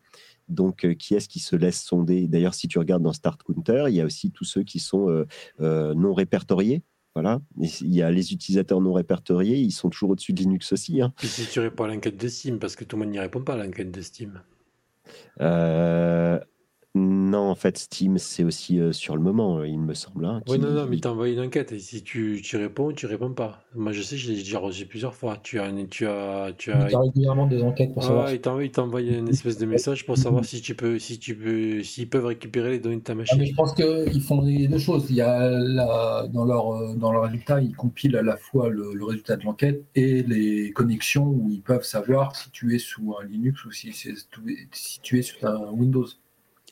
Donc, qui est-ce qui se laisse sonder? D'ailleurs, si tu regardes dans Start Counter, il y a aussi tous ceux qui sont non répertoriés voilà. Il y a les utilisateurs non répertoriés, ils sont toujours au-dessus de Linux aussi. hein. Si tu réponds à l'enquête de Steam, parce que tout le monde n'y répond pas à l'enquête de Steam. Euh, non, en fait, Steam, c'est aussi euh, sur le moment, euh, il me semble. hein, Oui, non, non, mais envoyé une enquête. Et si tu, tu réponds, tu réponds pas. Moi, je sais, je l'ai déjà reçu plusieurs fois. Tu as, un- tu as, tu as, Il y a régulièrement des enquêtes pour savoir. Il t'envoie il t'envoie une espèce de message pour savoir si tu peux, si tu peux, s'ils peuvent récupérer les données de ta Ah, machine. mais je pense qu'ils font les deux choses. Il y a la- dans, leur, euh, dans leur résultat, ils compilent à la fois le, le résultat de l'enquête et les connexions où ils peuvent savoir si tu es sous un Linux ou si, c'est- si tu es sur un Windows.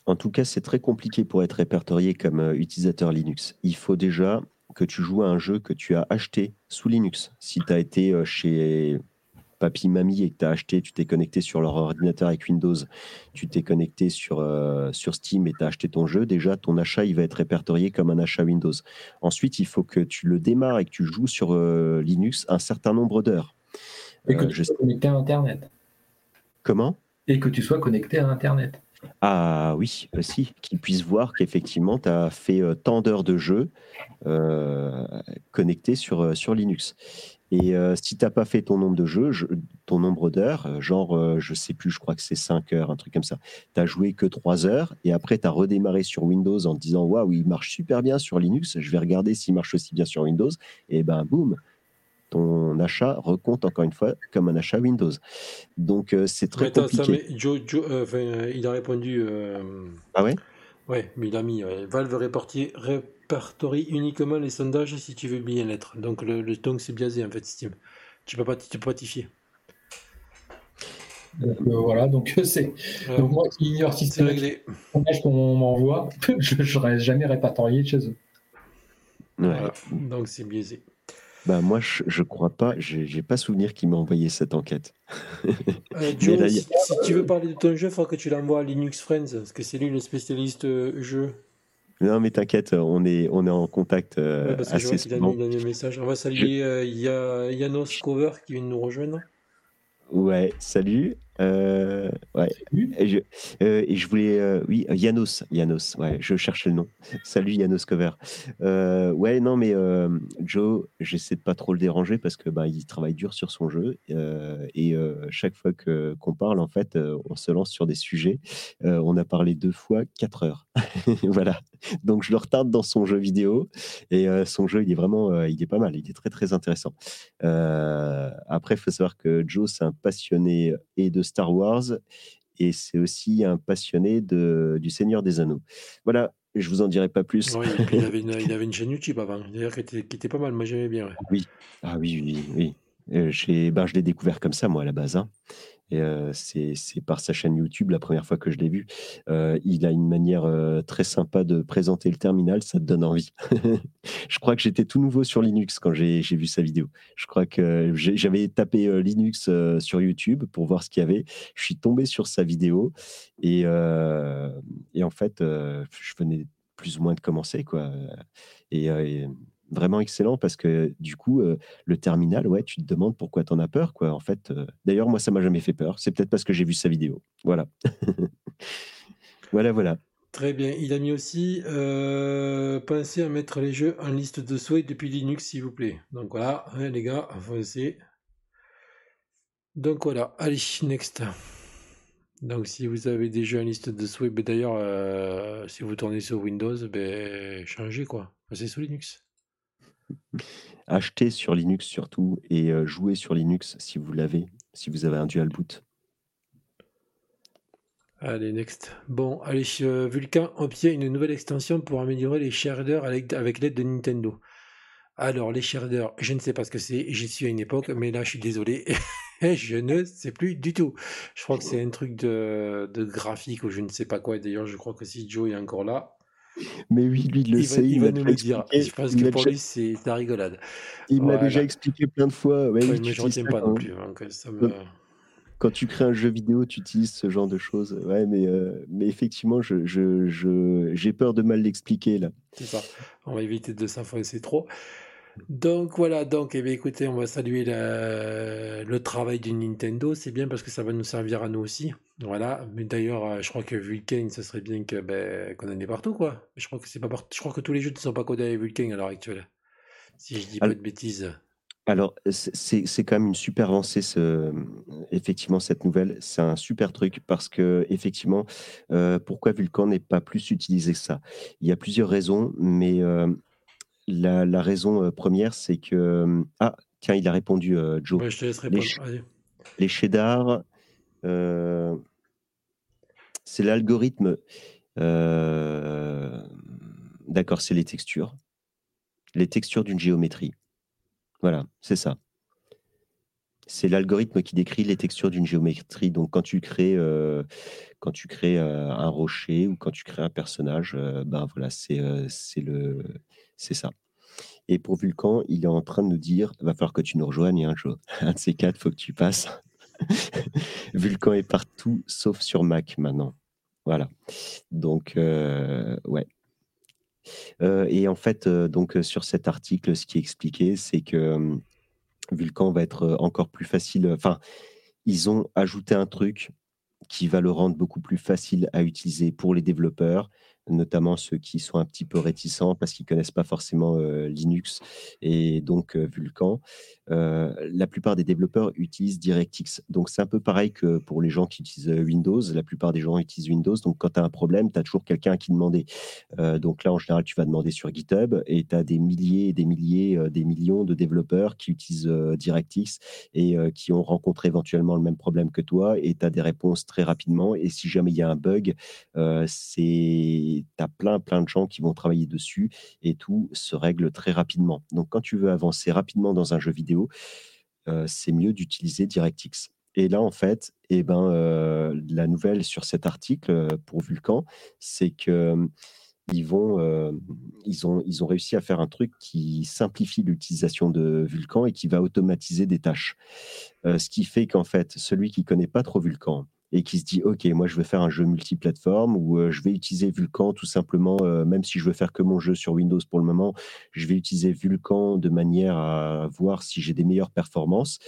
En tout cas, c'est très compliqué pour être répertorié comme euh, utilisateur Linux. Il faut déjà que tu joues à un jeu que tu as acheté sous Linux. Si tu as été euh, chez papy, mamie et que tu as acheté, tu t'es connecté sur leur ordinateur avec Windows, tu t'es connecté sur, euh, sur Steam et tu as acheté ton jeu, déjà ton achat il va être répertorié comme un achat Windows. Ensuite, il faut que tu le démarres et que tu joues sur euh, Linux un certain nombre d'heures. Et que Euh, tu je- sois connecté à Internet. Comment? Et que tu sois connecté à Internet. Ah oui, aussi, qu'ils puissent voir qu'effectivement, tu as fait euh, tant d'heures de jeu euh, connecté sur, euh, sur Linux. Et euh, si tu n'as pas fait ton nombre de jeux, je- ton nombre d'heures, euh, genre, euh, je sais plus, je crois que c'est 5 heures, un truc comme ça, tu as joué que 3 heures, et après tu as redémarré sur Windows en te disant, waouh, il marche super bien sur Linux, je vais regarder s'il marche aussi bien sur Windows, et ben boum, ton achat recompte encore une fois comme un achat Windows. Donc euh, c'est très Mais attends, ça, compliqué. mais Joe, Joe, euh, euh, il a répondu. euh, Ah ouais? Ouais, mais il a mis Valve répertorie uniquement les sondages si tu veux bien l'être. Donc le, le donc c'est biaisé en fait Steam. Tu peux pas tu peux pas t'y fier. Donc euh, voilà, donc c'est. Donc moi qui ignore c'est systématiquement réglé. les sondages qu'on m'envoie, je ne serais jamais répertorié chez eux. Ouais. Voilà. Donc c'est biaisé. Bah moi, je, je crois pas, j'ai pas souvenir qu'il m'a envoyé cette enquête. Euh, Joe, là, il y a- si, tu veux parler de ton jeu, il faut que tu l'envoies à Linux Friends, parce que c'est lui le spécialiste euh, jeu. Non, mais t'inquiète, on est, on est en contact euh, Ouais, parce que je vois assez a souvent. mis messages. On va saluer Ya- Yanos Cover qui vient de nous rejoindre. Ouais, salut. Euh, ouais. Et je, euh, et je voulais, euh, oui, Yanos, Yanos, ouais, je cherchais le nom. Salut Yanos Cover. Ouais, non, mais Joe, j'essaie de pas trop le déranger parce que bah, il travaille dur sur son jeu et chaque fois que qu'on parle, en fait, on se lance sur des sujets. On a parlé deux fois, quatre heures. voilà. Donc je le retarde dans son jeu vidéo et son jeu, il est vraiment, il est pas mal, il est très très intéressant. Après, il faut savoir que Joe, c'est un passionné et de Star Wars et c'est aussi un passionné de, du Seigneur des Anneaux. Voilà, je vous en dirai pas plus. Oui, et puis il avait, une, il avait une chaîne YouTube avant, d'ailleurs qui était, qui était pas mal, moi j'aimais bien. ouais. Oui, ah oui, oui, oui. Euh, ben, je l'ai découvert comme ça, moi, à la base. hein. Et euh, c'est par sa chaîne YouTube la première fois que je l'ai vu. Euh, il a une manière euh, très sympa de présenter le terminal, ça te donne envie. je crois que j'étais tout nouveau sur Linux quand j'ai vu sa vidéo. Je crois que j'avais tapé Linux sur YouTube pour voir ce qu'il y avait. Je suis tombé sur sa vidéo et, en fait, je venais plus ou moins de commencer. Quoi. Vraiment excellent parce que du coup, euh, le terminal, ouais, tu te demandes pourquoi tu en as peur. Quoi. En fait, euh, d'ailleurs, moi, ça m'a jamais fait peur. C'est peut-être parce que j'ai vu sa vidéo. Voilà. voilà, voilà. Très bien. Il a mis aussi euh, pensez à mettre les jeux en liste de souhaits depuis Linux, s'il vous plaît. Donc voilà, hein, les gars, foncez. Donc voilà, allez, next. Donc si vous avez des jeux en liste de souhaits, ben, d'ailleurs, euh, si vous tournez sur Windows, ben, changez quoi. C'est sous Linux. Achetez sur Linux surtout et euh, jouez sur Linux si vous l'avez, si vous avez un dual boot. Allez, next. Bon, allez, euh, Vulkan obtient une nouvelle extension pour améliorer les shaders avec, avec l'aide de Nintendo. Alors, les shaders, je ne sais pas ce que c'est, j'y suis à une époque, mais là, je suis désolé, je ne sais plus du tout. Je crois que c'est un truc de, de graphique ou je ne sais pas quoi. D'ailleurs, je crois que si Joe est encore là, Mais oui, lui, il le il va, sait, il il va nous le dire. Je pense il que pour lui, c'est la rigolade. il m'a Voilà. déjà expliqué plein de fois. Ouais, Ouais, oui, mais je retiens pas quand- non plus. ça me... quand tu crées un jeu vidéo, tu utilises ce genre de choses. Ouais, mais, euh, mais effectivement, je, je, je- j'ai peur de mal l'expliquer là. C'est ça. On va éviter de s'enfoncer trop. Donc voilà, donc eh bien, écoutez, on va saluer la- le travail du Nintendo. C'est bien parce que ça va nous servir à nous aussi. Voilà. Mais d'ailleurs, euh, je crois que Vulkan, ce serait bien que ben, qu'on en ait partout, quoi. Je crois que c'est pas. Je crois que tous les jeux ne sont pas codés avec Vulkan à l'heure actuelle. si je dis pas de bêtises. Alors, c'est c'est quand même une super avancée, ce, effectivement, cette nouvelle. C'est un super truc parce que effectivement, euh, pourquoi Vulkan n'est pas plus utilisé que ça? Il y a plusieurs raisons, mais euh, la, la raison euh, première, c'est que... Ah, tiens, il a répondu, Joe. Ouais, je te laisse Les, répondre. les shaders, c'est l'algorithme. D'accord, c'est les textures. Les textures d'une géométrie. Voilà, c'est ça. C'est l'algorithme qui décrit les textures d'une géométrie. Donc, quand tu crées, euh, quand tu crées euh, un rocher ou quand tu crées un personnage, euh, ben voilà, c'est c'est le, c'est ça. Et pour Vulcan, il est en train de nous dire, va falloir que tu nous rejoignes, un jour. Un de ces quatre, faut que tu passes. Vulcan est partout, sauf sur Mac maintenant. Voilà. Donc, ouais. Euh, et en fait, euh, donc euh, sur cet article, ce qui est expliqué, c'est que Vulcan va être encore plus facile. Enfin, ils ont ajouté un truc qui va le rendre beaucoup plus facile à utiliser pour les développeurs, notamment ceux qui sont un petit peu réticents parce qu'ils connaissent pas forcément Linux et donc Vulkan. la plupart des développeurs utilisent DirectX. Donc c'est un peu pareil que pour les gens qui utilisent Windows. La plupart des gens utilisent Windows. Donc quand tu as un problème, tu as toujours quelqu'un à qui demander. donc là, en général, tu vas demander sur GitHub et tu as des milliers et des milliers, des millions de développeurs qui utilisent DirectX et qui ont rencontré éventuellement le même problème que toi et tu as des réponses très rapidement. Et si jamais il y a un bug, c'est tu as plein, plein de gens qui vont travailler dessus et tout se règle très rapidement. Donc, quand tu veux avancer rapidement dans un jeu vidéo, euh, c'est mieux d'utiliser DirectX. Et là, en fait, eh ben, euh, la nouvelle sur cet article euh, pour Vulcan, c'est que ils, vont, ils, ont, ils ont réussi à faire un truc qui simplifie l'utilisation de Vulcan et qui va automatiser des tâches. ce qui fait qu'en fait, celui qui connaît pas trop Vulcan, et qui se dit ok moi je veux faire un jeu multiplateforme ou euh, je vais utiliser Vulkan tout simplement euh, même si je veux faire que mon jeu sur Windows pour le moment je vais utiliser Vulkan de manière à voir si j'ai des meilleures performances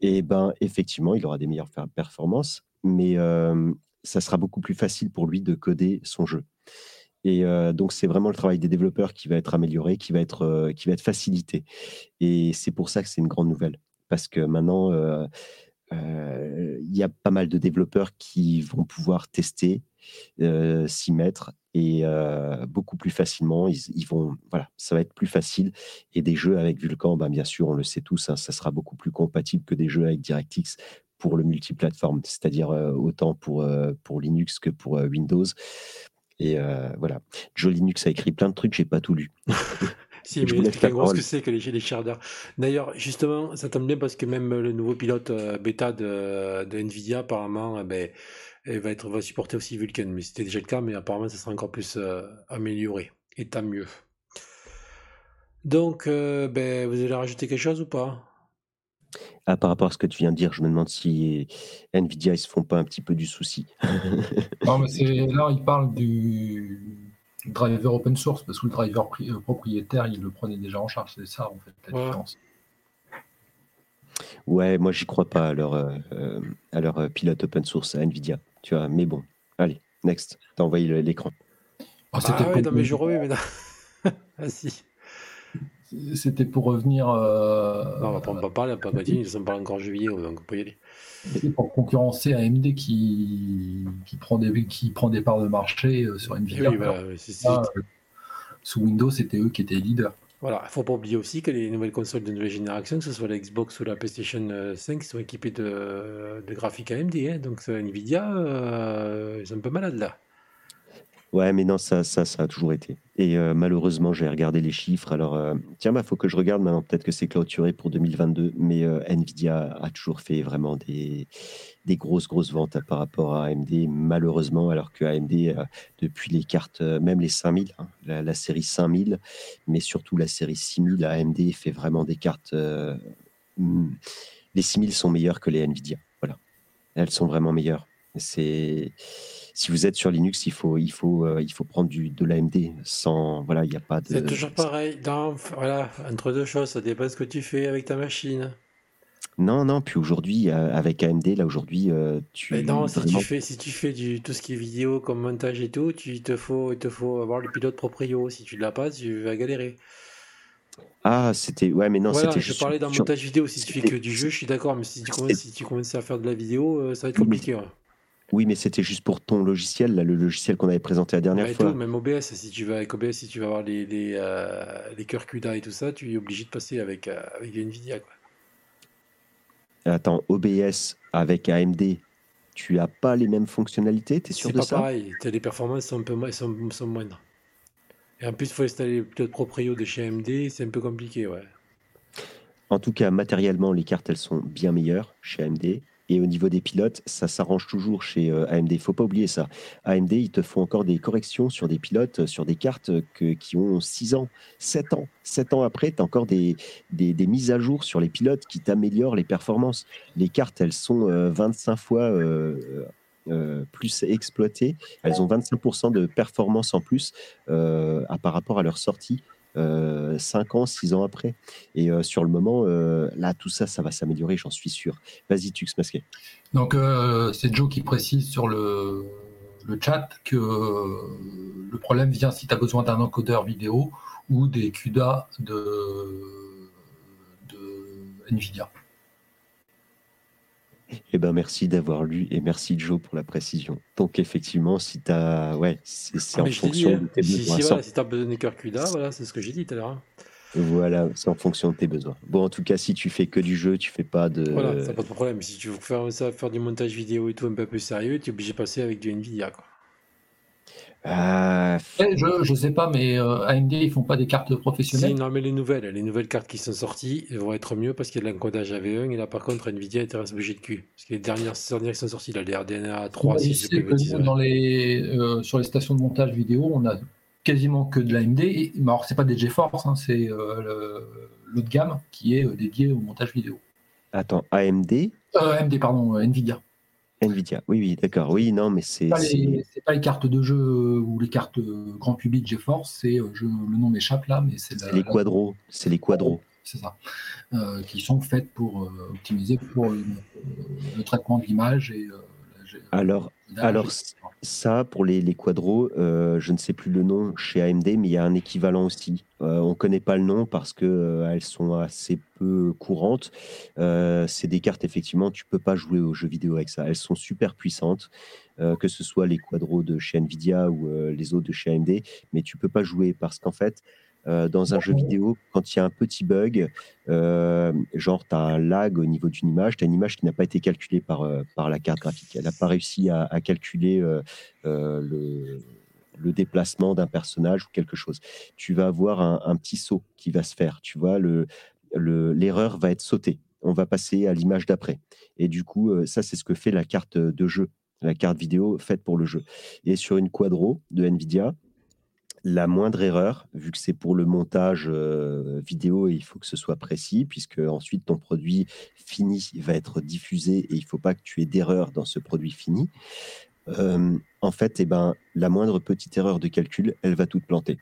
et ben effectivement il aura des meilleures performances mais euh, ça sera beaucoup plus facile pour lui de coder son jeu et donc, c'est vraiment le travail des développeurs qui va être amélioré, qui va être, qui va être facilité. Et c'est pour ça que c'est une grande nouvelle. Parce que maintenant, il y a pas mal de développeurs qui vont pouvoir tester, euh, s'y mettre et euh, beaucoup plus facilement. Ils, vont, voilà, ça va être plus facile. Et des jeux avec Vulkan, ben, bien sûr, on le sait tous, hein, ça sera beaucoup plus compatible que des jeux avec DirectX pour le multiplateforme, c'est-à-dire autant pour, pour Linux que pour Windows. Et voilà. Joe Linux a écrit plein de trucs, j'ai pas tout lu. Si, je mais explique en ce que c'est que les, les sharders. D'ailleurs, justement, ça tombe bien parce que même le nouveau pilote euh, bêta de, de, Nvidia, apparemment, eh ben, va, être, va supporter aussi Vulkan. Mais c'était déjà le cas, mais apparemment, ça sera encore plus euh, amélioré. Et tant mieux. Donc, euh, ben, vous allez rajouter quelque chose ou pas? Ah, par rapport à ce que tu viens de dire, je me demande si Nvidia ils se font pas un petit peu du souci. non, mais là, il parle du, driver open source, parce que le driver euh, propriétaire, il le prenait déjà en charge. C'est ça, en fait, la différence. Ouais, moi, j'y crois pas à leur, euh, à leur euh, pilote open source, à Nvidia. Tu vois, mais bon, allez, next, t'as envoyé l'écran. Oh, ah, ouais, non, mais je remets, mais non. ah, si. C'était pour revenir. Euh... Non, on va pas, parler, on va pas dire, ils pas encore jeux vidéo, donc on peut y aller. C'est pour concurrencer AMD qui, qui, prend des, qui prend des parts de marché euh, sur Nvidia. Oui, voilà, euh, sous Windows, c'était eux qui étaient leaders. Voilà, il ne faut pas oublier aussi que les nouvelles consoles de nouvelle génération, que ce soit la Xbox ou la PlayStation 5, sont équipées de, de graphiques AMD. Hein, donc Nvidia, euh, ils sont un peu malades là. Ouais, mais non, ça, ça, ça a toujours été. Et euh, malheureusement, j'ai regardé les chiffres. Alors, euh, tiens, il bah, faut que je regarde maintenant. Peut-être que c'est clôturé pour 2022. Mais euh, Nvidia a toujours fait vraiment des, des grosses, grosses ventes par rapport à AMD, malheureusement, alors que AMD, depuis les cartes, même les 5000, hein, la, série 5000, mais surtout la série 6000, AMD fait vraiment des cartes. Hmm, les 6000 sont meilleures que les Nvidia. Voilà. Elles sont vraiment meilleures. C'est si vous êtes sur Linux, il faut, il faut, euh, il faut prendre du, de l'AMD. Sans, voilà, il n'y a pas de. C'est toujours pareil. voilà, entre deux choses, ça dépend ce que tu fais avec ta machine. Non, non. Puis aujourd'hui, euh, avec AMD, là aujourd'hui, euh, tu. non, si tu fais, si tu fais du tout ce qui est vidéo comme montage et tout, tu te faut, il te faut avoir le pilote proprio. Si tu l'as pas, tu vas galérer. Ah, c'était. Ouais, mais non, Voilà, c'était je juste. parlais d'un montage vidéo. Si tu fais que du jeu, je suis d'accord, mais si tu commences, si tu commences à faire de la vidéo, ça va être mais- compliqué. ouais. Oui, mais c'était juste pour ton logiciel, là, le logiciel qu'on avait présenté la dernière fois. tout, même OBS, si tu vas avec OBS, si tu vas avoir les, les, euh, les cœurs CUDA et tout ça, tu es obligé de passer avec, euh, avec Nvidia. Quoi. Attends, OBS avec AMD, tu as pas les mêmes fonctionnalités, t'es sûr C'est de pas ça? pareil, t'as- les performances sont un peu sont, sont moindres. Et en plus, il faut installer peut-être proprio de chez AMD, c'est un peu compliqué, ouais. En tout cas, matériellement, les cartes, elles sont bien meilleures chez AMD. Et au niveau des pilotes, ça s'arrange toujours chez euh, AMD. Il faut pas oublier ça. AMD, ils te font encore des corrections sur des pilotes, euh, sur des cartes que- qui ont 6 ans, 7 ans. 7 ans après, tu as encore des, des, des mises à jour sur les pilotes qui t'améliorent les performances. Les cartes, elles sont euh, 25 fois euh, euh, plus exploitées. Elles ont 25% de performance en plus euh, par rapport à leur sortie. 5 ans, 6 ans après. Et euh, sur le moment, euh, là, tout ça, ça va s'améliorer, j'en suis sûr. Vas-y, Tux Masqué. Donc, euh, c'est Joe qui précise sur le, chat que euh, le problème vient si tu as besoin d'un encodeur vidéo ou des CUDA de NVIDIA. Eh ben, merci d'avoir lu et merci Joe pour la précision. Donc, effectivement, si tu as. Ouais, c'est Ah, en dit, fonction hein, de tes si, besoins. si, voilà, si t'as besoin des cœurs CUDA, voilà, c'est ce que j'ai dit tout à l'heure. hein. Voilà, c'est en fonction de tes besoins. Bon, en tout cas, si tu fais que du jeu, tu fais pas de. Voilà, ça pas de problème. Si tu veux faire ça, faire du montage vidéo et tout un peu plus sérieux, tu es obligé de passer avec du Nvidia. Quoi. Eh, je ne sais pas, mais euh, AMD, ils font pas des cartes Si, professionnelles. non, mais les nouvelles, les nouvelles cartes qui sont sorties elles vont être mieux parce qu'il y a de l'encodage AV1 et là par contre Nvidia intéresse bouger de cul. Parce que les dernières, dernières qui sont sorties, là, les RDNA 3, Ouais, si je que nous, dans les, euh, sur les stations de montage vidéo, on a quasiment que de l'AMD. Alors, c'est pas des GeForce, hein, c'est euh, l'autre gamme qui est euh, dédié au montage vidéo. attends, AMD, Euh, AMD, pardon, euh, Nvidia. Nvidia. Oui, oui, d'accord. Oui, non, mais c'est. Pas c'est- les- C'est pas les cartes de jeu euh, ou les cartes euh, grand public GeForce, c'est euh, je- le nom m'échappe là, mais c'est les quadros. C'est les quadros. c'est ça, Euh, qui sont faites pour euh, optimiser pour le, le traitement de l'image et Alors. Ça, pour les, les quadros, euh, je ne sais plus le nom chez AMD, mais il y a un équivalent aussi. Euh, on ne connaît pas le nom parce que euh, elles sont assez peu courantes. C'est des cartes, effectivement, tu peux pas jouer aux jeux vidéo avec ça. Elles sont super puissantes, que ce soit les quadros de chez Nvidia ou les autres de chez AMD, mais tu peux pas jouer parce qu'en fait, euh, dans un jeu vidéo, quand il y a un petit bug, euh, genre tu as un lag au niveau d'une image, tu as une image qui n'a pas été calculée par, euh, par la carte graphique. Elle n'a pas réussi à, à calculer euh, le, le déplacement d'un personnage ou quelque chose. Tu vas avoir un, un petit saut qui va se faire. Tu vois, le, le- l'erreur va être sautée. On va passer à l'image d'après. Et du coup, ça, c'est ce que fait la carte de jeu, la carte vidéo faite pour le jeu. Et sur une quadro de NVIDIA, la moindre erreur, vu que c'est pour le montage euh, vidéo, il faut que ce soit précis, puisque ensuite ton produit fini va être diffusé et il ne faut pas que tu aies d'erreur dans ce produit fini. Euh, en fait, eh ben, la moindre petite erreur de calcul, elle va toute planter.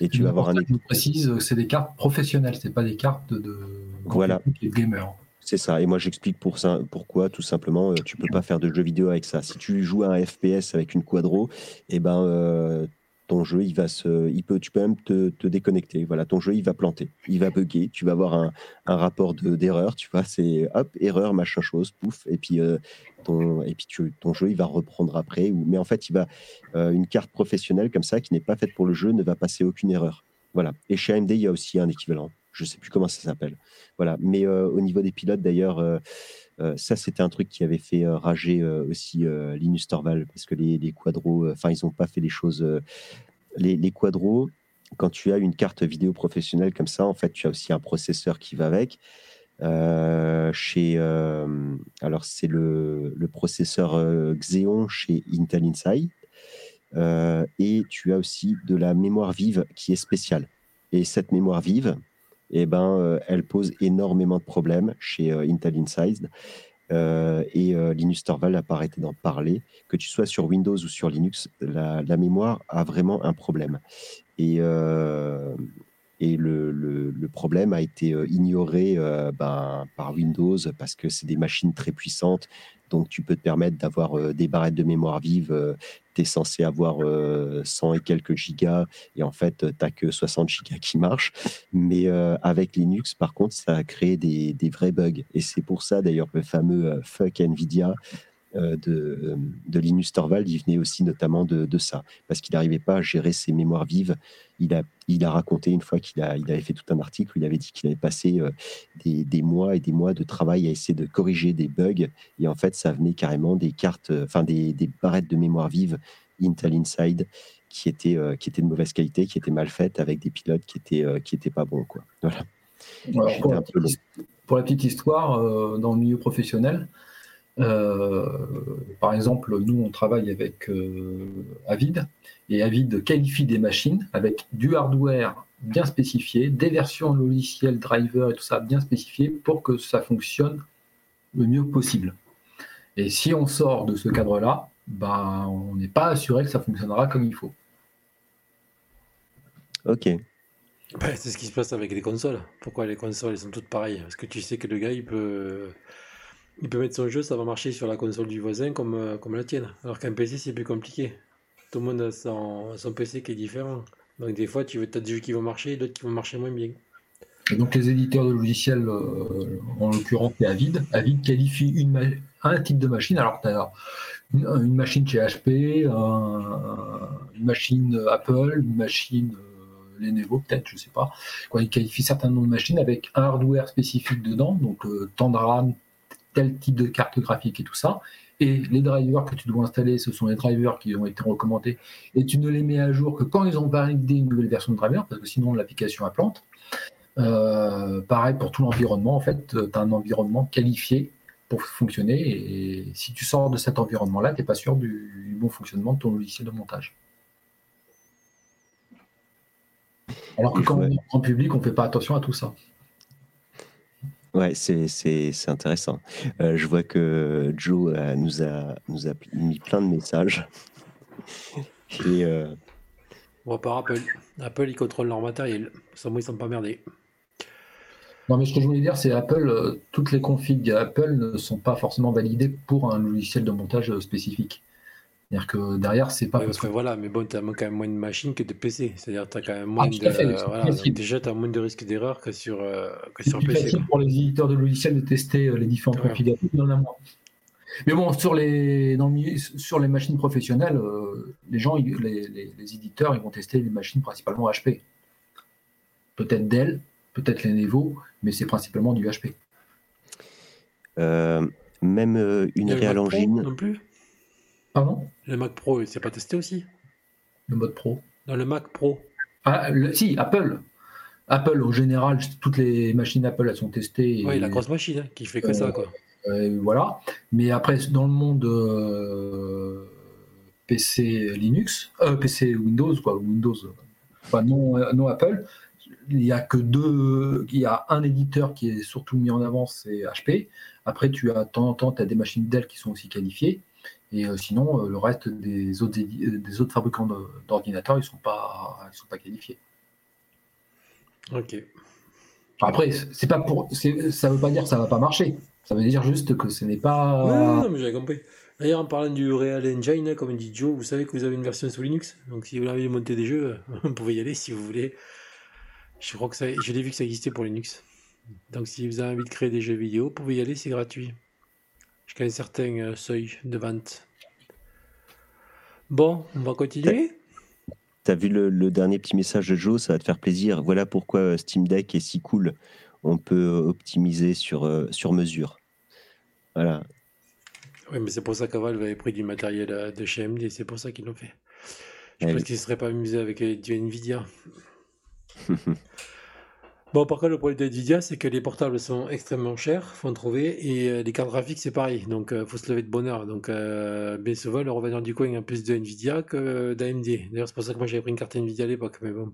Et tu vas avoir un. Je précise, c'est des cartes professionnelles, c'est pas des cartes de Voilà. et gamers. C'est ça. Et moi, j'explique pour ça, pourquoi, tout simplement, euh, tu peux pas faire de jeu vidéo avec ça. Si tu joues à un FPS avec une quadro, eh ben, euh, ton jeu, il va se, il peut, tu peux même te, te déconnecter. Voilà, ton jeu, il va planter, il va bugger. Tu vas avoir un, rapport de- d'erreur. Tu vois, c'est hop, erreur, machin chose, pouf. Et puis, euh, ton, et puis ton jeu, il va reprendre après. Mais en fait, il va, euh, une carte professionnelle comme ça, qui n'est pas faite pour le jeu, ne va passer aucune erreur. Voilà. Et chez AMD, il y a aussi un équivalent. Je sais plus comment ça s'appelle. Voilà. Mais euh, au niveau des pilotes, d'ailleurs, ça, c'était un truc qui avait fait euh, rager euh, aussi euh, Linus Torvald, parce que les, quadros, euh, enfin, ils n'ont pas fait les choses. euh, les, quadros, quand tu as une carte vidéo professionnelle comme ça, en fait, tu as aussi un processeur qui va avec. Euh, chez, euh, alors, c'est le, processeur euh, Xeon chez Intel Inside. Euh, et tu as aussi de la mémoire vive qui est spéciale. Et cette mémoire vive, eh ben, euh, elle pose énormément de problèmes chez euh, Intel Inside. Euh, et euh, Linus Torvald n'a pas arrêté d'en parler. Que tu sois sur Windows ou sur Linux, la, mémoire a vraiment un problème. Et, Et le, le- le problème a été euh, ignoré euh, ben, par Windows parce que c'est des machines très puissantes. Donc, tu peux te permettre d'avoir euh, des barrettes de mémoire vive. tu es censé avoir euh, 100 et quelques gigas. Et en fait, tu n'as que 60 gigas qui marchent. Mais avec Linux, par contre, ça a créé des, des vrais bugs. Et c'est pour ça, d'ailleurs, le fameux fuck NVIDIA de, de Linus Torvald, il venait aussi notamment de, de ça, parce qu'il n'arrivait pas à gérer ses mémoires vives. Il a, il a raconté une fois qu'il a, il avait fait tout un article où il avait dit qu'il avait passé euh, des, des mois et des mois de travail à essayer de corriger des bugs, et en fait, ça venait carrément des cartes, euh, enfin des, des barrettes de mémoire vive Intel Inside qui étaient, euh, qui étaient de mauvaise qualité, qui étaient mal faites, avec des pilotes qui étaient, euh, qui étaient pas bons. Quoi. Voilà. Alors, J'étais pour, la petite, pour la petite histoire, euh, dans le milieu professionnel, euh, par exemple, nous, on travaille avec euh, Avid, et Avid qualifie des machines avec du hardware bien spécifié, des versions logicielles, driver et tout ça bien spécifiées pour que ça fonctionne le mieux possible. Et si on sort de ce cadre-là, ben, on n'est pas assuré que ça fonctionnera comme il faut. Ok. C'est ce qui se passe avec les consoles. Pourquoi les consoles elles sont toutes pareilles? Parce que tu sais que le gars il peut, il peut mettre son jeu, ça va marcher sur la console du voisin comme, euh, comme la tienne. Alors qu'un PC c'est plus compliqué. Tout le monde a son, son PC qui est différent. Donc des fois tu as des jeux qui vont marcher et d'autres qui vont marcher moins bien. Donc les éditeurs de logiciels, euh, en l'occurrence c'est Avid, Avid qualifie un type de machine, alors tu as une, machine chez HP, un- une machine Apple, une machine euh, Lenovo peut-être, je sais pas. Quoi, ils qualifient certains noms de machines avec un hardware spécifique dedans, donc euh, tel type de carte graphique et tout ça. Et les drivers que tu dois installer, ce sont les drivers qui ont été recommandés et tu ne les mets à jour que quand ils ont validé une nouvelle version de driver, parce que sinon l'application a plante. Euh, pareil pour tout l'environnement, en fait, tu as un environnement qualifié pour fonctionner et si tu sors de cet environnement-là, tu n'es pas sûr du, bon fonctionnement de ton logiciel de montage. Alors que quand on est en public, on ne fait pas attention à tout ça. Ouais, c'est c'est- c'est intéressant. Euh, je vois que Joe euh, nous, a, nous a mis plein de messages. Et euh, Bon, part Apple. Apple ils contrôlent leur matériel. Sans moi ils sont pas merdés. Non, mais ce que je voulais dire, c'est Apple, euh, toutes les configs Apple ne sont pas forcément validées pour un logiciel de montage euh, spécifique. C'est-à-dire que derrière, c'est pas Ouais, parce que voilà, mais bon, tu as quand même moins de machines que de PC. C'est-à-dire que tu as quand même moins tout de. fait, voilà, déjà, tu as moins de risques d'erreur que sur, euh, que c'est sur plus PC. pour les éditeurs de logiciels de tester euh, les configurations, il y en a moins. Mais bon, sur les, dans le milieu- sur les machines professionnelles, euh, les gens, les, les- les éditeurs, ils vont tester les machines principalement HP. Peut-être Dell, peut-être Lenovo, mais c'est principalement du HP. euh, même euh, une Pro engine, non plus? Pardon? Le Mac Pro, il s'est pas testé aussi? Le mode pro. Dans le Mac Pro Ah, le- si, Apple. Apple, au général, toutes les machines Apple, elles sont testées. Oui, la grosse machine hein, qui fait que Euh, ça, quoi. Euh, voilà. Mais après, dans le monde euh, PC Linux, euh, PC Windows, quoi, Windows, euh, enfin, non, euh, non Apple, il n'y a que deux, il y a un éditeur qui est surtout mis en avant, c'est HP. Après, tu as de temps en temps, tu as des machines Dell qui sont aussi qualifiées. Et euh, sinon, euh, le reste des autres, euh, des autres fabricants d'ordinateurs, ils ne sont, pas- ils sont pas qualifiés. Ok. Après, c'est pas pour, ça ne veut pas dire que ça ne va pas marcher. Ça veut dire juste que ce n'est pas. Ouais, non, non, mais j'avais compris. D'ailleurs, en parlant du Real Engine, hein, comme dit Joe, vous savez que vous avez une version sous Linux. Donc, si vous voulez monter des jeux, vous pouvez y aller si vous voulez. Je crois que ça, je l'ai vu que ça existait pour Linux. Donc, si vous avez envie de créer des jeux vidéo, vous pouvez y aller, c'est gratuit. Jusqu'à un certain euh, seuil de vente. Bon, on va continuer. T'as vu le, le dernier petit message de Joe, ça va te faire plaisir. Voilà pourquoi euh, Steam Deck est si cool. On peut euh, optimiser sur, sur mesure. Voilà. Oui, mais c'est pour ça qu'Aval avait pris du matériel de chez AMD, c'est pour ça qu'ils l'ont fait. Je pense qu'ils ne seraient pas amusés avec du Nvidia. Bon, par contre, le problème de Nvidia, c'est que les portables sont extrêmement chers, faut en trouver, et euh, les cartes graphiques, c'est pareil, donc il faut se lever de bonne heure. Donc, euh, bien souvent, le revendeur du coin a plus de Nvidia que d'AMD. D'ailleurs, c'est pour ça que moi j'avais pris une carte Nvidia à l'époque, mais bon,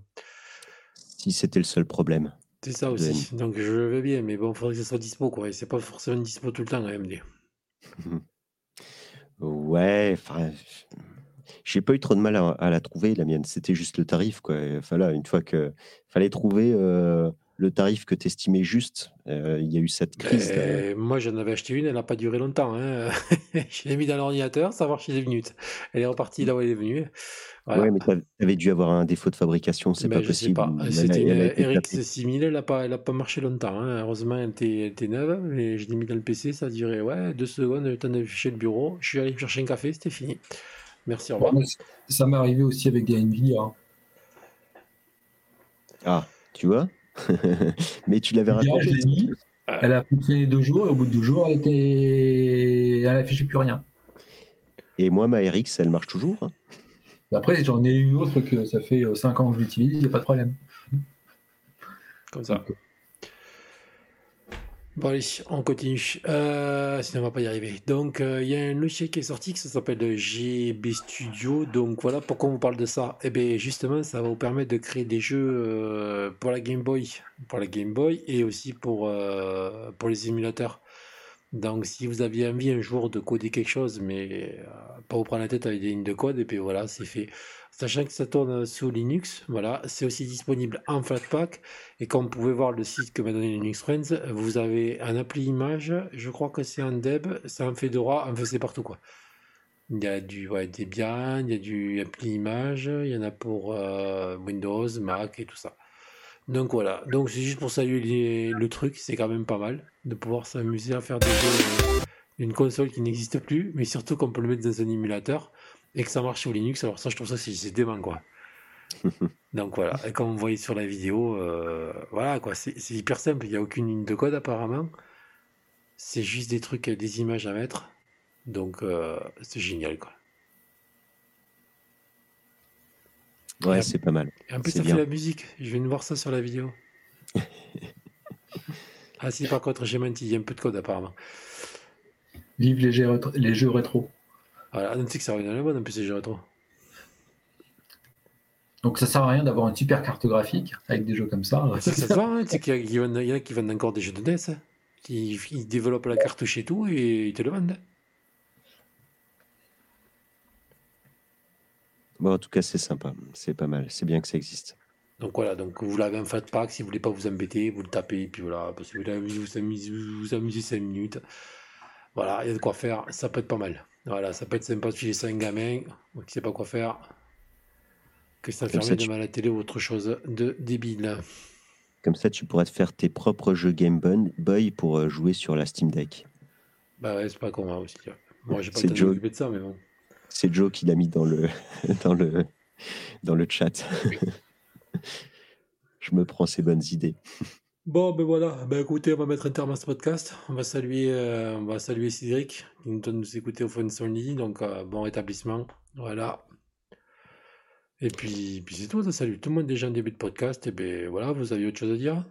Si c'était le seul problème. c'est ça aussi. Donc, je veux bien, mais bon, il faudrait que ça soit dispo, quoi, et c'est pas forcément dispo tout le temps, AMD. Ouais, enfin, j'ai pas eu trop de mal à, à la trouver, la mienne. C'était juste le tarif, quoi. Enfin là, une fois que fallait trouver euh, le tarif que tu estimais juste, euh, il y a eu cette crise. Et moi, j'en avais acheté une, elle n'a pas duré longtemps. Hein. je l'ai mis dans l'ordinateur, ça marche 10 minutes. Elle est repartie là où elle est venue. Voilà. Ouais, mais tu avais dû avoir un défaut de fabrication, c'est Ben, pas je sais possible. pas. Elle a- C'était une RX tapée. 6000, elle n'a pas, pas marché longtemps. hein. Heureusement, elle était, elle était neuve, mais je l'ai mis dans le PC, ça a duré ouais, deux secondes, le temps chez le bureau. Je suis allé chercher un café, c'était fini. Merci, au revoir. Bon, ça m'est arrivé aussi avec des Nvidia. hein. Ah, tu vois? Mais tu l'avais raconté. elle a fonctionné deux jours, et au bout de deux jours, elle était. Elle affichait plus rien. Et moi, ma RX, elle marche toujours. hein. Après, j'en ai une autre que ça fait 5 ans que je l'utilise, il n'y a pas de problème. Comme ça. Bon, allez, on continue. Euh, sinon, on va pas y arriver. Donc, euh, il y a un logiciel qui est sorti qui s'appelle le GB Studio. Donc, voilà pourquoi on vous parle de ça. Eh bien, justement, ça va vous permettre de créer des jeux euh, pour la Game Boy, pour la Game Boy et aussi pour, pour les émulateurs. Donc, si vous aviez envie un jour de coder quelque chose, mais pas vous prendre la tête avec des lignes de code, et puis voilà, c'est fait. Sachant que ça tourne sous Linux, voilà, c'est aussi disponible en Flatpak. Et comme vous pouvez voir le site que m'a donné Linux Friends, vous avez un appli image, je crois que c'est en Deb, c'est en Fedora, enfin c'est partout quoi. Il y a du ouais, Debian, il y a du appli image, il y en a pour euh, Windows, Mac et tout ça. Donc voilà, donc c'est juste pour saluer le truc, c'est quand même pas mal de pouvoir s'amuser à faire des jeux euh, d'une console qui n'existe plus, mais surtout qu'on peut le mettre dans un émulateur et que ça marche sur Linux. Alors ça, je trouve ça c'est dément quoi. Donc voilà, et comme vous voyez sur la vidéo, euh, voilà quoi, c'est hyper simple, il n'y a aucune ligne de code apparemment. C'est juste des trucs, des images à mettre. Donc euh, c'est génial quoi. Ouais, c'est pas mal. Et en plus ça fait la musique, je viens de voir ça sur la vidéo. ah si par contre j'ai menti, il y a un peu de code apparemment. Vive les jeux, rétro- les jeux rétro. Voilà, on sait que ça revient dans le bon en plus ces jeux rétro. Donc ça sert à rien d'avoir une super carte graphique avec des jeux comme ça. Ça se voit, hein, c'est qu'il y, en a qui vendent encore des jeux de NES. hein. Ils, ils développent la cartouche et tout et ils te le vendent. Bon, en tout cas, c'est sympa. C'est pas mal. C'est bien que ça existe. Donc voilà, donc vous l'avez en fat pack, si vous voulez pas vous embêter, vous le tapez, et puis voilà, parce que vous vous amuser, vous amuser 5 minutes. Voilà, il y a de quoi faire, ça peut être pas mal. Voilà, ça peut être sympa de filer ça à un gamin qui sait pas quoi faire, que ça, tu- devant la télé ou autre chose de débile. Comme ça, tu pourras te faire tes propres jeux Game Boy pour euh, jouer sur la Steam Deck. Bah ouais, c'est pas con hein, aussi. Moi j'ai pas C'est le temps de Joe. m'occuper de ça, mais bon. C'est Joe qui l'a mis dans le, dans le, dans le chat. Je me prends ses bonnes idées. Bon, ben voilà, ben écoutez, on va mettre un terme à ce podcast. On va saluer, euh, on va saluer Cédric qui nous donne de nous écouter au fond de son lit. Donc, euh, bon rétablissement. Voilà. Et puis, puis c'est tout. ça Salut tout le monde déjà en début de podcast. Et ben voilà, vous avez autre chose à dire?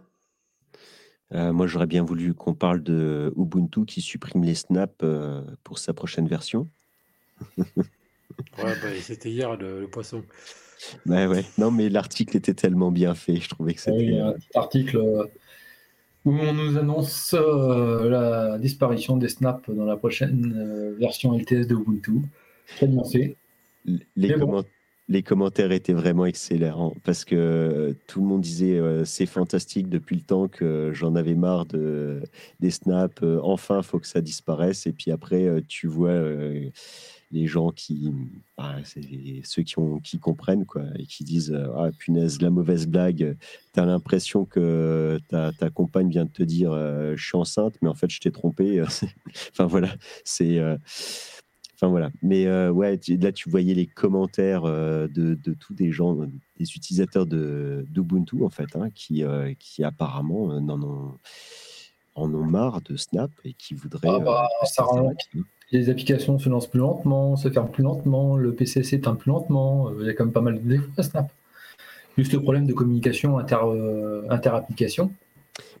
Euh, moi, j'aurais bien voulu qu'on parle de Ubuntu qui supprime les snaps euh, pour sa prochaine version. Ouais, ben c'était hier le, le poisson. Ouais, ouais. Non, mais l'article était tellement bien fait. Je trouvais que Ah oui, c'était. un petit article euh, où on nous annonce euh, la disparition des snaps dans la prochaine euh, version LTS de Ubuntu. Très bien fait. les, bon. commentaires étaient vraiment excellents parce que euh, tout le monde disait euh, c'est fantastique depuis le temps que j'en avais marre de, des snaps. enfin, faut que ça disparaisse. Et puis après, tu vois euh, les gens qui, bah, ceux qui, ont, qui comprennent quoi et qui disent euh, ah punaise la mauvaise blague. T'as l'impression que ta, ta compagne vient de te dire euh, je suis enceinte, mais en fait je t'ai trompé. enfin voilà, c'est euh, Enfin voilà. Mais euh, ouais, tu- là tu voyais les commentaires euh, de, de tous des gens, des utilisateurs de d'Ubuntu en fait, hein, qui, euh, qui apparemment euh, n'en ont, en ont marre de Snap et qui voudraient. Ah bah, euh, ça rend-. Les applications se lancent plus lentement, se ferment plus lentement, le PC s'éteint plus lentement. euh, Il y a quand même pas mal de défauts à Snap. Juste le problème de communication euh, inter-application.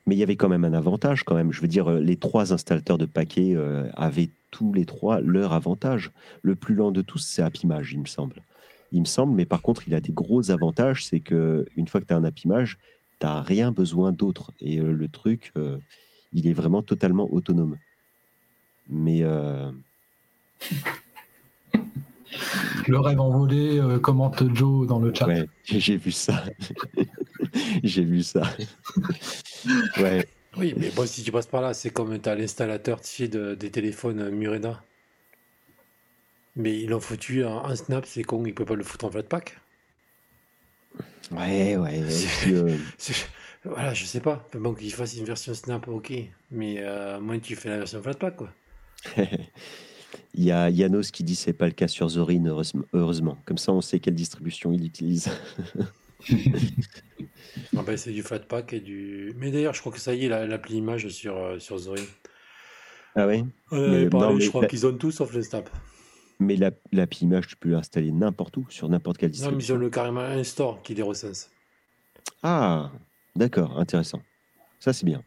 Mais il y avait quand même un avantage quand même. Je veux dire, euh, les trois installateurs de paquets avaient tous les trois leur avantage. Le plus lent de tous, c'est Appimage, il me semble. Il me semble, mais par contre, il a des gros avantages. C'est que une fois que tu as un Appimage, tu n'as rien besoin d'autre. Et le truc, il est vraiment totalement autonome. Mais euh, Le rêve envolé, euh, commente Joe dans le chat. Ouais, j'ai vu ça. j'ai vu ça. ouais. Oui, mais bon, si tu passes par là, c'est comme tu as l'installateur de- des téléphones Murena. Mais ils l'ont foutu en, en snap, c'est con, ils peuvent pas le foutre en flatpak. Ouais, ouais. puis, euh, Voilà, je sais pas. Bon, qu'ils fassent une version snap, ok. Mais euh, moins tu fais la version flatpak, quoi. Il y a Yanos qui dit c'est pas le cas sur Zorin, heureusement. Comme ça, on sait quelle distribution il utilise. Ah ben, c'est du flatpak et du. Mais d'ailleurs, je crois que ça y est, la- l'appli image sur, euh, sur Zorin. Ah Mais- non, mais je crois la- qu'ils ont tout sauf le snap. Mais la, l'appli image, tu peux l'installer n'importe où, sur n'importe quelle Non, mais ils distribution. ont le, carrément un store qui les recense. Ah, d'accord, intéressant. Ça, c'est bien.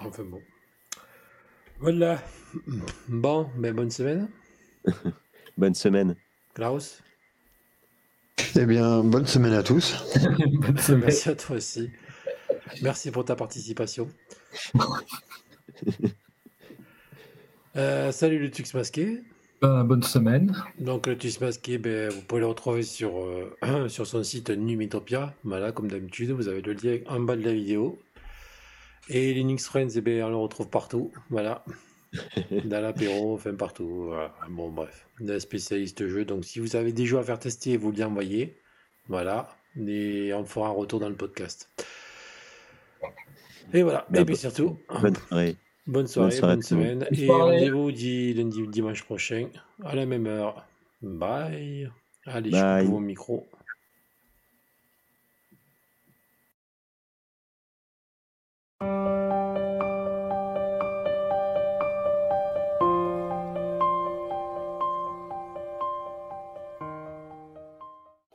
Enfin bon. Voilà. Bon, ben bonne semaine. Bonne semaine. Klaus, Eh bien, bonne semaine à tous. Bonne semaine. merci à toi aussi. Merci pour ta participation. Euh, salut le Tux masqué. Ben, bonne semaine. Donc le Tux masqué, ben, vous pouvez le retrouver sur, euh, sur son site Numitopia. Voilà, comme d'habitude, vous avez le lien en bas de la vidéo. Et Linux Friends, eh ben, on le retrouve partout. Voilà. Dans l'apéro, enfin partout. Voilà. Bon, bref. Un spécialiste jeu. Donc si vous avez des jeux à faire tester, vous les envoyez. Voilà. Et on fera un retour dans le podcast. Et voilà. Et puis surtout, Bonne soirée. bonne soirée, bonne semaine. Bonne Et rendez-vous lundi ou dimanche prochain à la même heure. Bye. Allez, Bye. je coupe vos micros.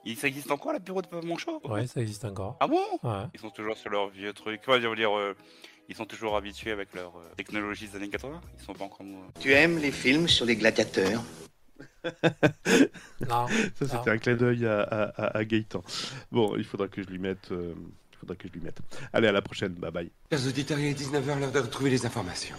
Il ça existe encore l'apéro de Papa Monchot Ouais, ça existe encore. Ah bon? Ouais. Ils sont toujours sur leur vieux truc. Quoi, je veux dire, euh, ils sont toujours habitués avec leur euh, technologie des années 80 Ils sont pas encore. euh, Tu aimes les films sur les gladiateurs? Non. Ça, c'était un clin d'œil à, à, à- à Gaëtan. Bon, il faudra que je lui mette. euh, il faudra que je lui mette. Allez, à la prochaine. Bye bye. Chers auditeurs, il est 19h, l'heure de retrouver les informations.